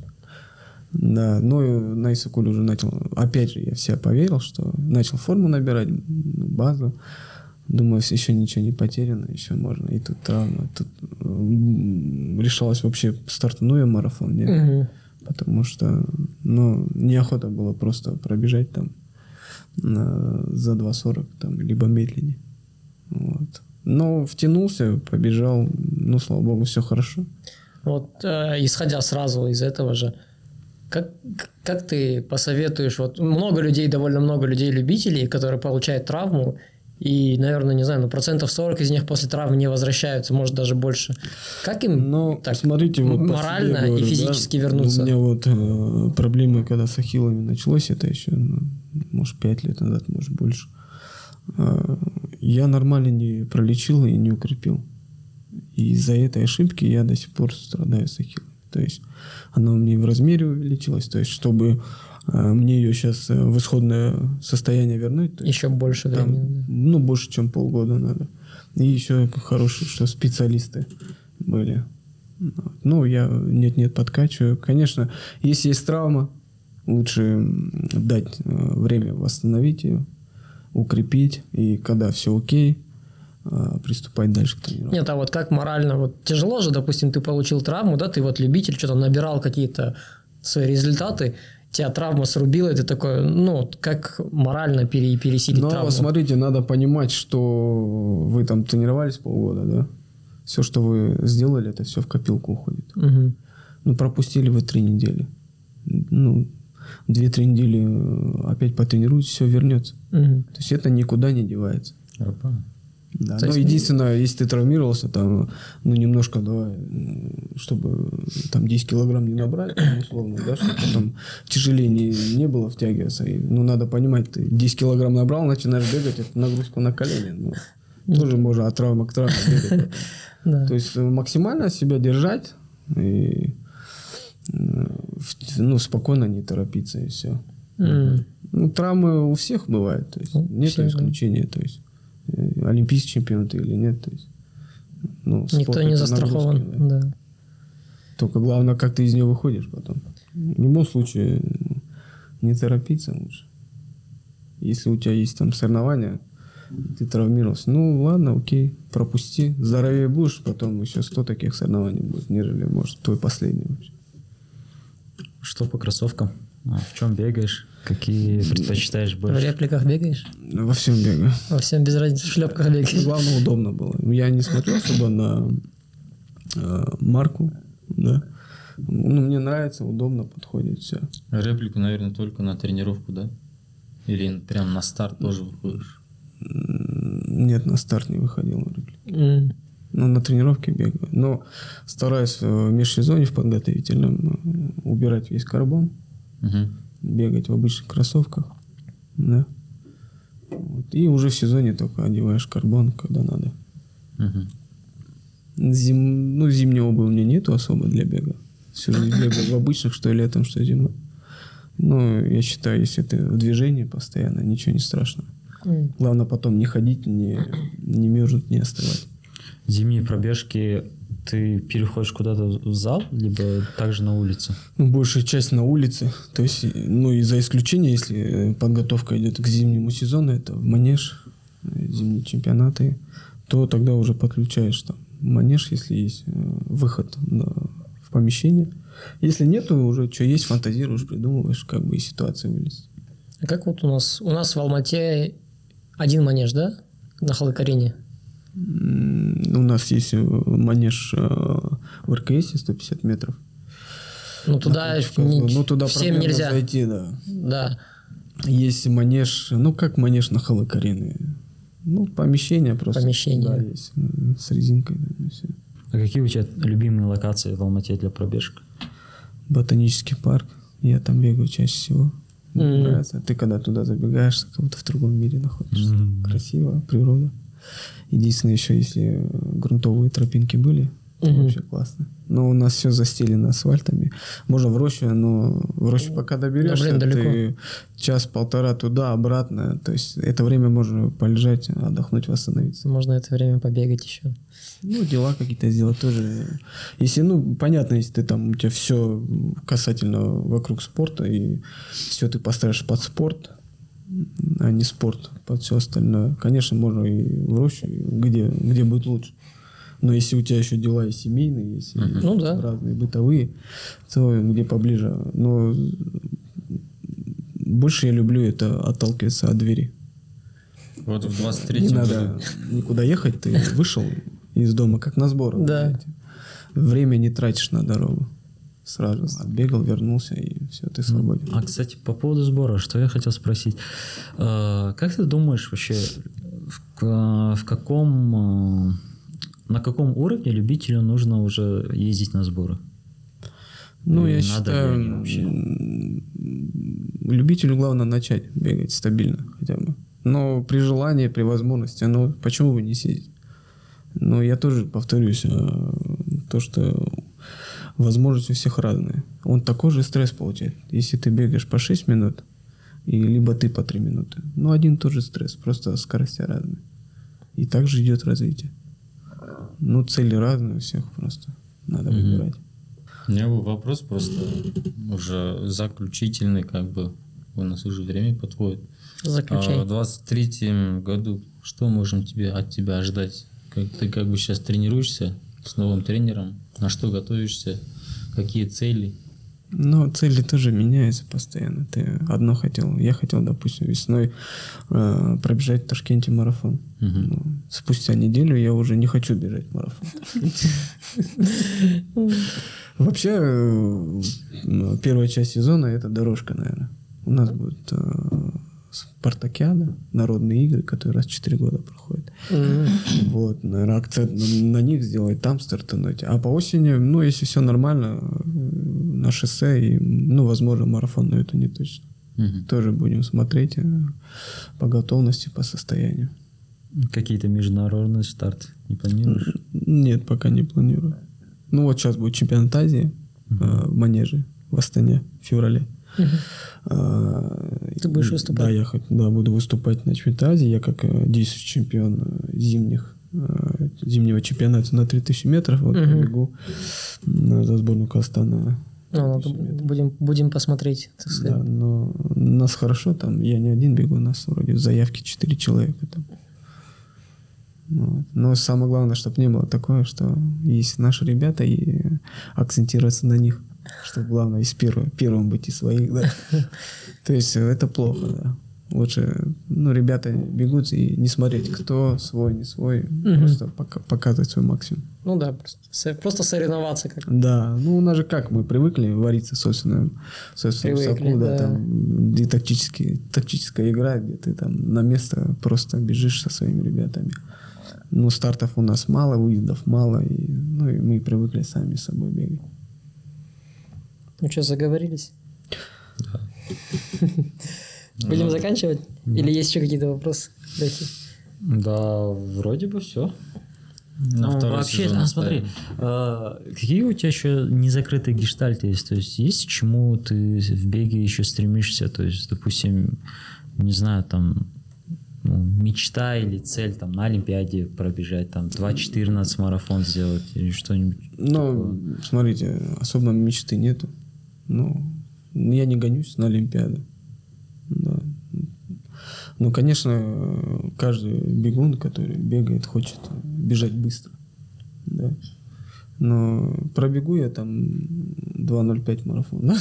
Да, но и на Исыкуль уже начал, опять же, я в себя поверил, что начал форму набирать, базу. Думаю, еще ничего не потеряно, еще можно. И тут травма. Тут решалось вообще, стартану я марафон, нет. Мгм. Потому что, ну, неохота было просто пробежать там на- за 2.40, там, либо медленнее. Вот. Но втянулся, побежал, ну, слава богу, все хорошо. Вот э, исходя сразу из этого же, как, как ты посоветуешь, вот много людей, довольно много людей-любителей, которые получают травму, и, наверное, не знаю, ну, процентов 40 из них после травмы не возвращаются, может, даже больше. Как им Но так, смотрите, вот морально себе и говорю, физически да, вернуться? У меня вот э, проблемы, когда с ахиллами началось, это еще, ну, может, 5 лет назад, может, больше. Э, я нормально не пролечил и не укрепил. И из-за этой ошибки я до сих пор страдаю с ахиллами. То есть она у меня в размере увеличилась. То есть чтобы мне ее сейчас в исходное состояние вернуть, то есть еще больше там, времени? да? ну, больше, чем полгода надо. И еще хорошие, что специалисты были. Ну, я нет-нет подкачиваю. Конечно, если есть травма, лучше дать э, время восстановить ее, укрепить. И когда все окей, э, приступать дальше к тренировке. Нет, а вот как морально, вот тяжело же, допустим, ты получил травму, да, ты вот любитель, что-то набирал какие-то свои результаты, тебя травма срубила, и ты такой, ну, как морально пере- пересилить Но травму? смотрите, надо понимать, что вы там тренировались полгода, да? Все, что вы сделали, это все в копилку уходит. Мгм. Ну, пропустили вы три недели. Ну, две-три недели э, опять потренируйтесь, все вернется. Мгм. То есть это никуда не девается. Опа. Да. То Но есть- единственное, если ты травмировался, там, ну, немножко давай, чтобы там 10 килограмм не набрать, там, условно, да, чтобы потом тяжелее не, не было втягиваться. И, ну, надо понимать, ты 10 килограмм набрал, начинаешь бегать, это нагрузка на колени. Ну, тоже можно от травмы к травме бегать. То есть э, максимально себя держать и э, ну, спокойно не торопиться и все. Ну, травмы у всех бывают, то есть нет исключения, то есть олимпийский чемпион ты или нет, то есть ну, Никто не застрахован. нагрузки, да. Да. Только главное, как ты из нее выходишь потом. В любом случае, не торопиться лучше. Если у тебя есть там соревнования, ты травмировался, ну ладно, окей, пропусти. Здоровее будешь, потом еще 100 таких соревнований будет, нежели, может, твой последний вообще. Что по кроссовкам? А, в чем бегаешь? Какие предпочитаешь В больше? репликах бегаешь? Во всем бегаю. Во всем без разницы, в шлепках бегаешь? Главное, удобно было. Я не смотрел особо на э, марку, да. Ну, мне нравится, удобно подходит все. Реплику, наверное, только на тренировку, да? Или прям на старт тоже выходишь? Нет, на старт не выходил на реплики. М. Ну, на тренировке бегаю. Но стараюсь в межсезонье в подготовительном э, убирать весь карбон, Мгм. бегать в обычных кроссовках. Да. Вот. И уже в сезоне только одеваешь карбон, когда надо. Мгм. Зим... Ну, зимней обуви у меня нету особо для бега. Всю жизнь бегаю в обычных, что летом, что зимой. Ну, я считаю, если ты в движении постоянно, ничего не страшно. Главное потом не ходить, не, не мерзнуть, не остывать. Зимние пробежки ты переходишь куда-то в зал, либо также на улице? Ну, большая часть на улице. То есть, ну, и за исключением, если э, подготовка идет к зимнему сезону, это в манеж, э, зимние чемпионаты, то тогда уже подключаешь там манеж, если есть э, выход на- в помещение. Если нету, уже что есть, фантазируешь, придумываешь, как бы из ситуации вылезть. А как вот у нас? У нас в Алмате один манеж, да? На Халыкарине. У нас есть э, манеж э, в РКС 150 метров. Ну туда, не- ну, туда всем нельзя. зайти, да. Да. Есть манеж, ну как манеж на Халакарине. Ну, помещение просто. Помещение. Да, есть. С резинкой, да, и всё. А какие у тебя любимые локации в Алмате для пробежек? Ботанический парк. Я там бегаю чаще всего. Мне Мгм. нравится. Ты когда туда забегаешь, как будто в другом мире находишься. Мгм. Красиво, природа. Единственное, еще если грунтовые тропинки были, Это Вообще классно. Но у нас все застелено асфальтами. Можно в рощу, но в рощу пока доберешься, блин, далеко. ты час-полтора туда, обратно. То есть это время можно полежать, отдохнуть, восстановиться. Можно это время побегать еще. Ну, дела какие-то сделать тоже. Если, ну, понятно, если ты там, у тебя все касательно вокруг спорта, и все ты поставишь под спорт, а не спорт под все остальное. Конечно, можно и в рощу, и где, где будет лучше. Но если у тебя еще дела и семейные, есть, и Ну да. разные бытовые, то где поближе. Но больше я люблю это отталкиваться от двери. Вот в Не 23-м надо году. никуда ехать, ты вышел из дома, как на сбор. Да. Время не тратишь на дорогу. Сразу отбегал, вернулся, и все, ты свободен. А, кстати, по поводу сбора, что я хотел спросить. Э, Как ты думаешь вообще, в, в каком, э, на каком уровне любителю нужно уже ездить на сборы? Ну, Или я считаю, вообще? любителю главное начать бегать стабильно хотя бы. Но при желании, при возможности, ну, почему бы не съездить? Но я тоже повторюсь, э, то, что возможности у всех разные. Он такой же стресс получает. Если ты бегаешь по 6 минут, и либо ты по 3 минуты. Ну, один и тот же стресс, просто скорости разные. И также идет развитие. Ну, цели разные у всех просто. Надо Мгм. выбирать. У меня был вопрос просто уже заключительный, как бы у нас уже время подходит. А Заключай. в 23 году что можем тебе от тебя ожидать? Как, ты как бы сейчас тренируешься с новым тренером? На что готовишься? Какие цели? Но цели тоже меняются постоянно. Ты одно хотел. Я хотел, допустим, весной э, пробежать в Ташкенте марафон. Ну, спустя неделю я уже не хочу бежать марафон. Вообще, э, первая часть сезона это дорожка, наверное. У нас будет э, спартакиада, народные игры, которые раз в 4 года проходят. М. Вот, наверное, акцент на, на них сделать, там стартануть. А по осени, ну, если все нормально, э, на шоссе, и, ну, возможно, марафон, но это не точно. Мгм. Тоже будем смотреть э, по готовности, по состоянию. Какие-то международные старты не планируешь? Нет, пока не планирую. Ну, вот сейчас будет чемпионат Азии э, в Манеже в Астане в феврале. А, Ты будешь и- выступать? Да, я да, буду выступать на чемпионате. Я как э, действующий чемпион э, зимних э, зимнего чемпионата на 3000 метров вот Мгм. побегу м, за сборную Казахстана. Ну, надо 3000 метров. будем, будем посмотреть. так сказать. Да, но нас хорошо там. Я не один бегу, у нас вроде в заявке 4 человека там. Вот. Но самое главное, чтобы не было такое, что есть наши ребята и акцентироваться на них. Чтобы главное из первого, первым быть из своих, да. То есть э, это плохо, да. Лучше, ну, ребята бегут и не смотреть, кто свой, не свой, просто пока- показывать свой максимум. Ну да, просто, просто соревноваться как. Да, ну у нас же как, мы привыкли вариться в собственном, в собственном Привыкли, соку, да, да. там, и тактически, тактическая игра, где ты там на место просто бежишь со своими ребятами. Ну, стартов у нас мало, выездов мало, и, ну, и мы привыкли сами с собой бегать. Ну что, заговорились? Будем заканчивать? Или есть еще какие-то вопросы? Да, вроде бы все. На Ну, вообще, сезон а, смотри, а, какие у тебя еще незакрытые гештальты есть? То есть есть к чему ты в беге еще стремишься? То есть, допустим, не знаю, там ну, мечта или цель там на Олимпиаде пробежать, там 2.14 марафон сделать или что-нибудь. Ну, смотрите, особо мечты нету. Ну, я не гонюсь на Олимпиаду. Да. Ну, конечно, каждый бегун, который бегает, хочет бежать быстро. Да. Но пробегу я там 2.05 марафон.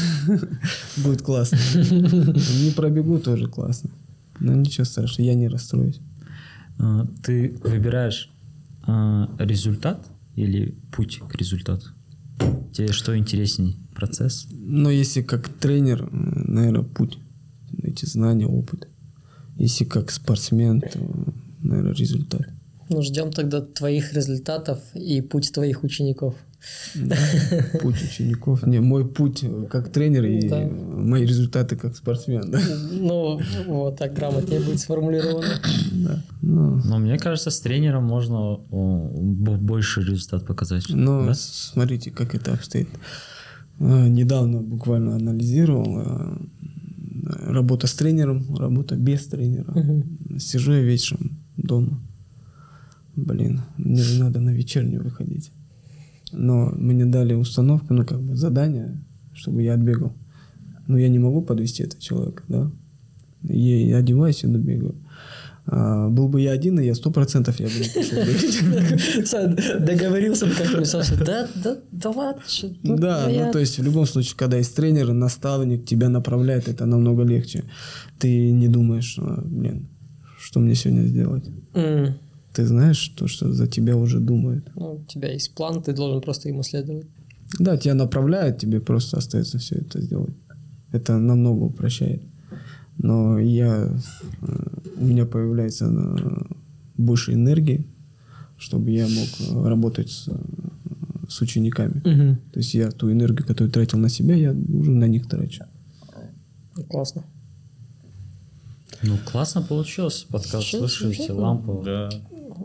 Будет классно. Не пробегу тоже классно. Но ничего страшного, я не расстроюсь. А, Ты выбираешь а, результат или путь к результату? Тебе что интересней? Процесс? Но если как тренер, наверное, путь, эти знания, опыт. Если как спортсмен, то, наверное, результат. Ну, ждем тогда твоих результатов и путь твоих учеников. Да, Путь учеников. Не, мой путь э, как тренер и Да. мои результаты как спортсмен. Да. Ну, вот так грамотнее будет сформулировано. Да. Ну, Но мне кажется, с тренером можно больше результат показать. Но да? смотрите, как это обстоит. Э, Недавно буквально анализировал э, работа с тренером, работа без тренера. Мгм. Сижу я вечером дома. Блин, мне же надо на вечернюю выходить. Но мне дали установку, ну как бы задание, чтобы я отбегал. Но я не могу подвести этого человека, да. Я, я одеваюсь и добегаю. А, был бы я один, и я сто процентов я бы не пошел Договорился бы как-нибудь, Саша, да, да, да ладно, ну, Да, я- ну то есть в любом случае, когда есть тренер, наставник тебя направляет, это намного легче. Ты не думаешь, «А, блин, что мне сегодня сделать? Ты знаешь то, что за тебя уже думают. ну, у тебя есть план, ты должен просто ему следовать. Да, тебя направляют, тебе просто остается все это сделать. Это намного упрощает. Но я, э, у меня появляется э, больше энергии, чтобы я мог э, работать с, с учениками. То есть я ту энергию, которую тратил на себя, я уже на них трачу. Классно. Ну, классно получилось. Подкаст чё? лампово. Да.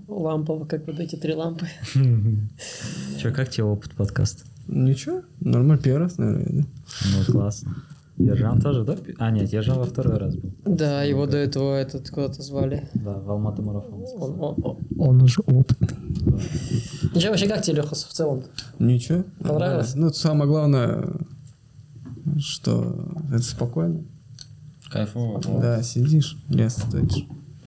Лампово, как вот эти три лампы. Че, как тебе опыт подкаста? Ничего, нормально, первый раз, наверное, да? Ну, классно. Ержан тоже, да? А, нет, Ержан во второй раз был. Да, его до этого этот куда-то звали. Да, в Алматы марафон. Он, он, он- он уже опытный. Ничего, вообще как тебе, Леха, в целом? Ничего. Понравилось? Ну, самое главное, что это спокойно. Кайфово. Да, сидишь, лес точишь.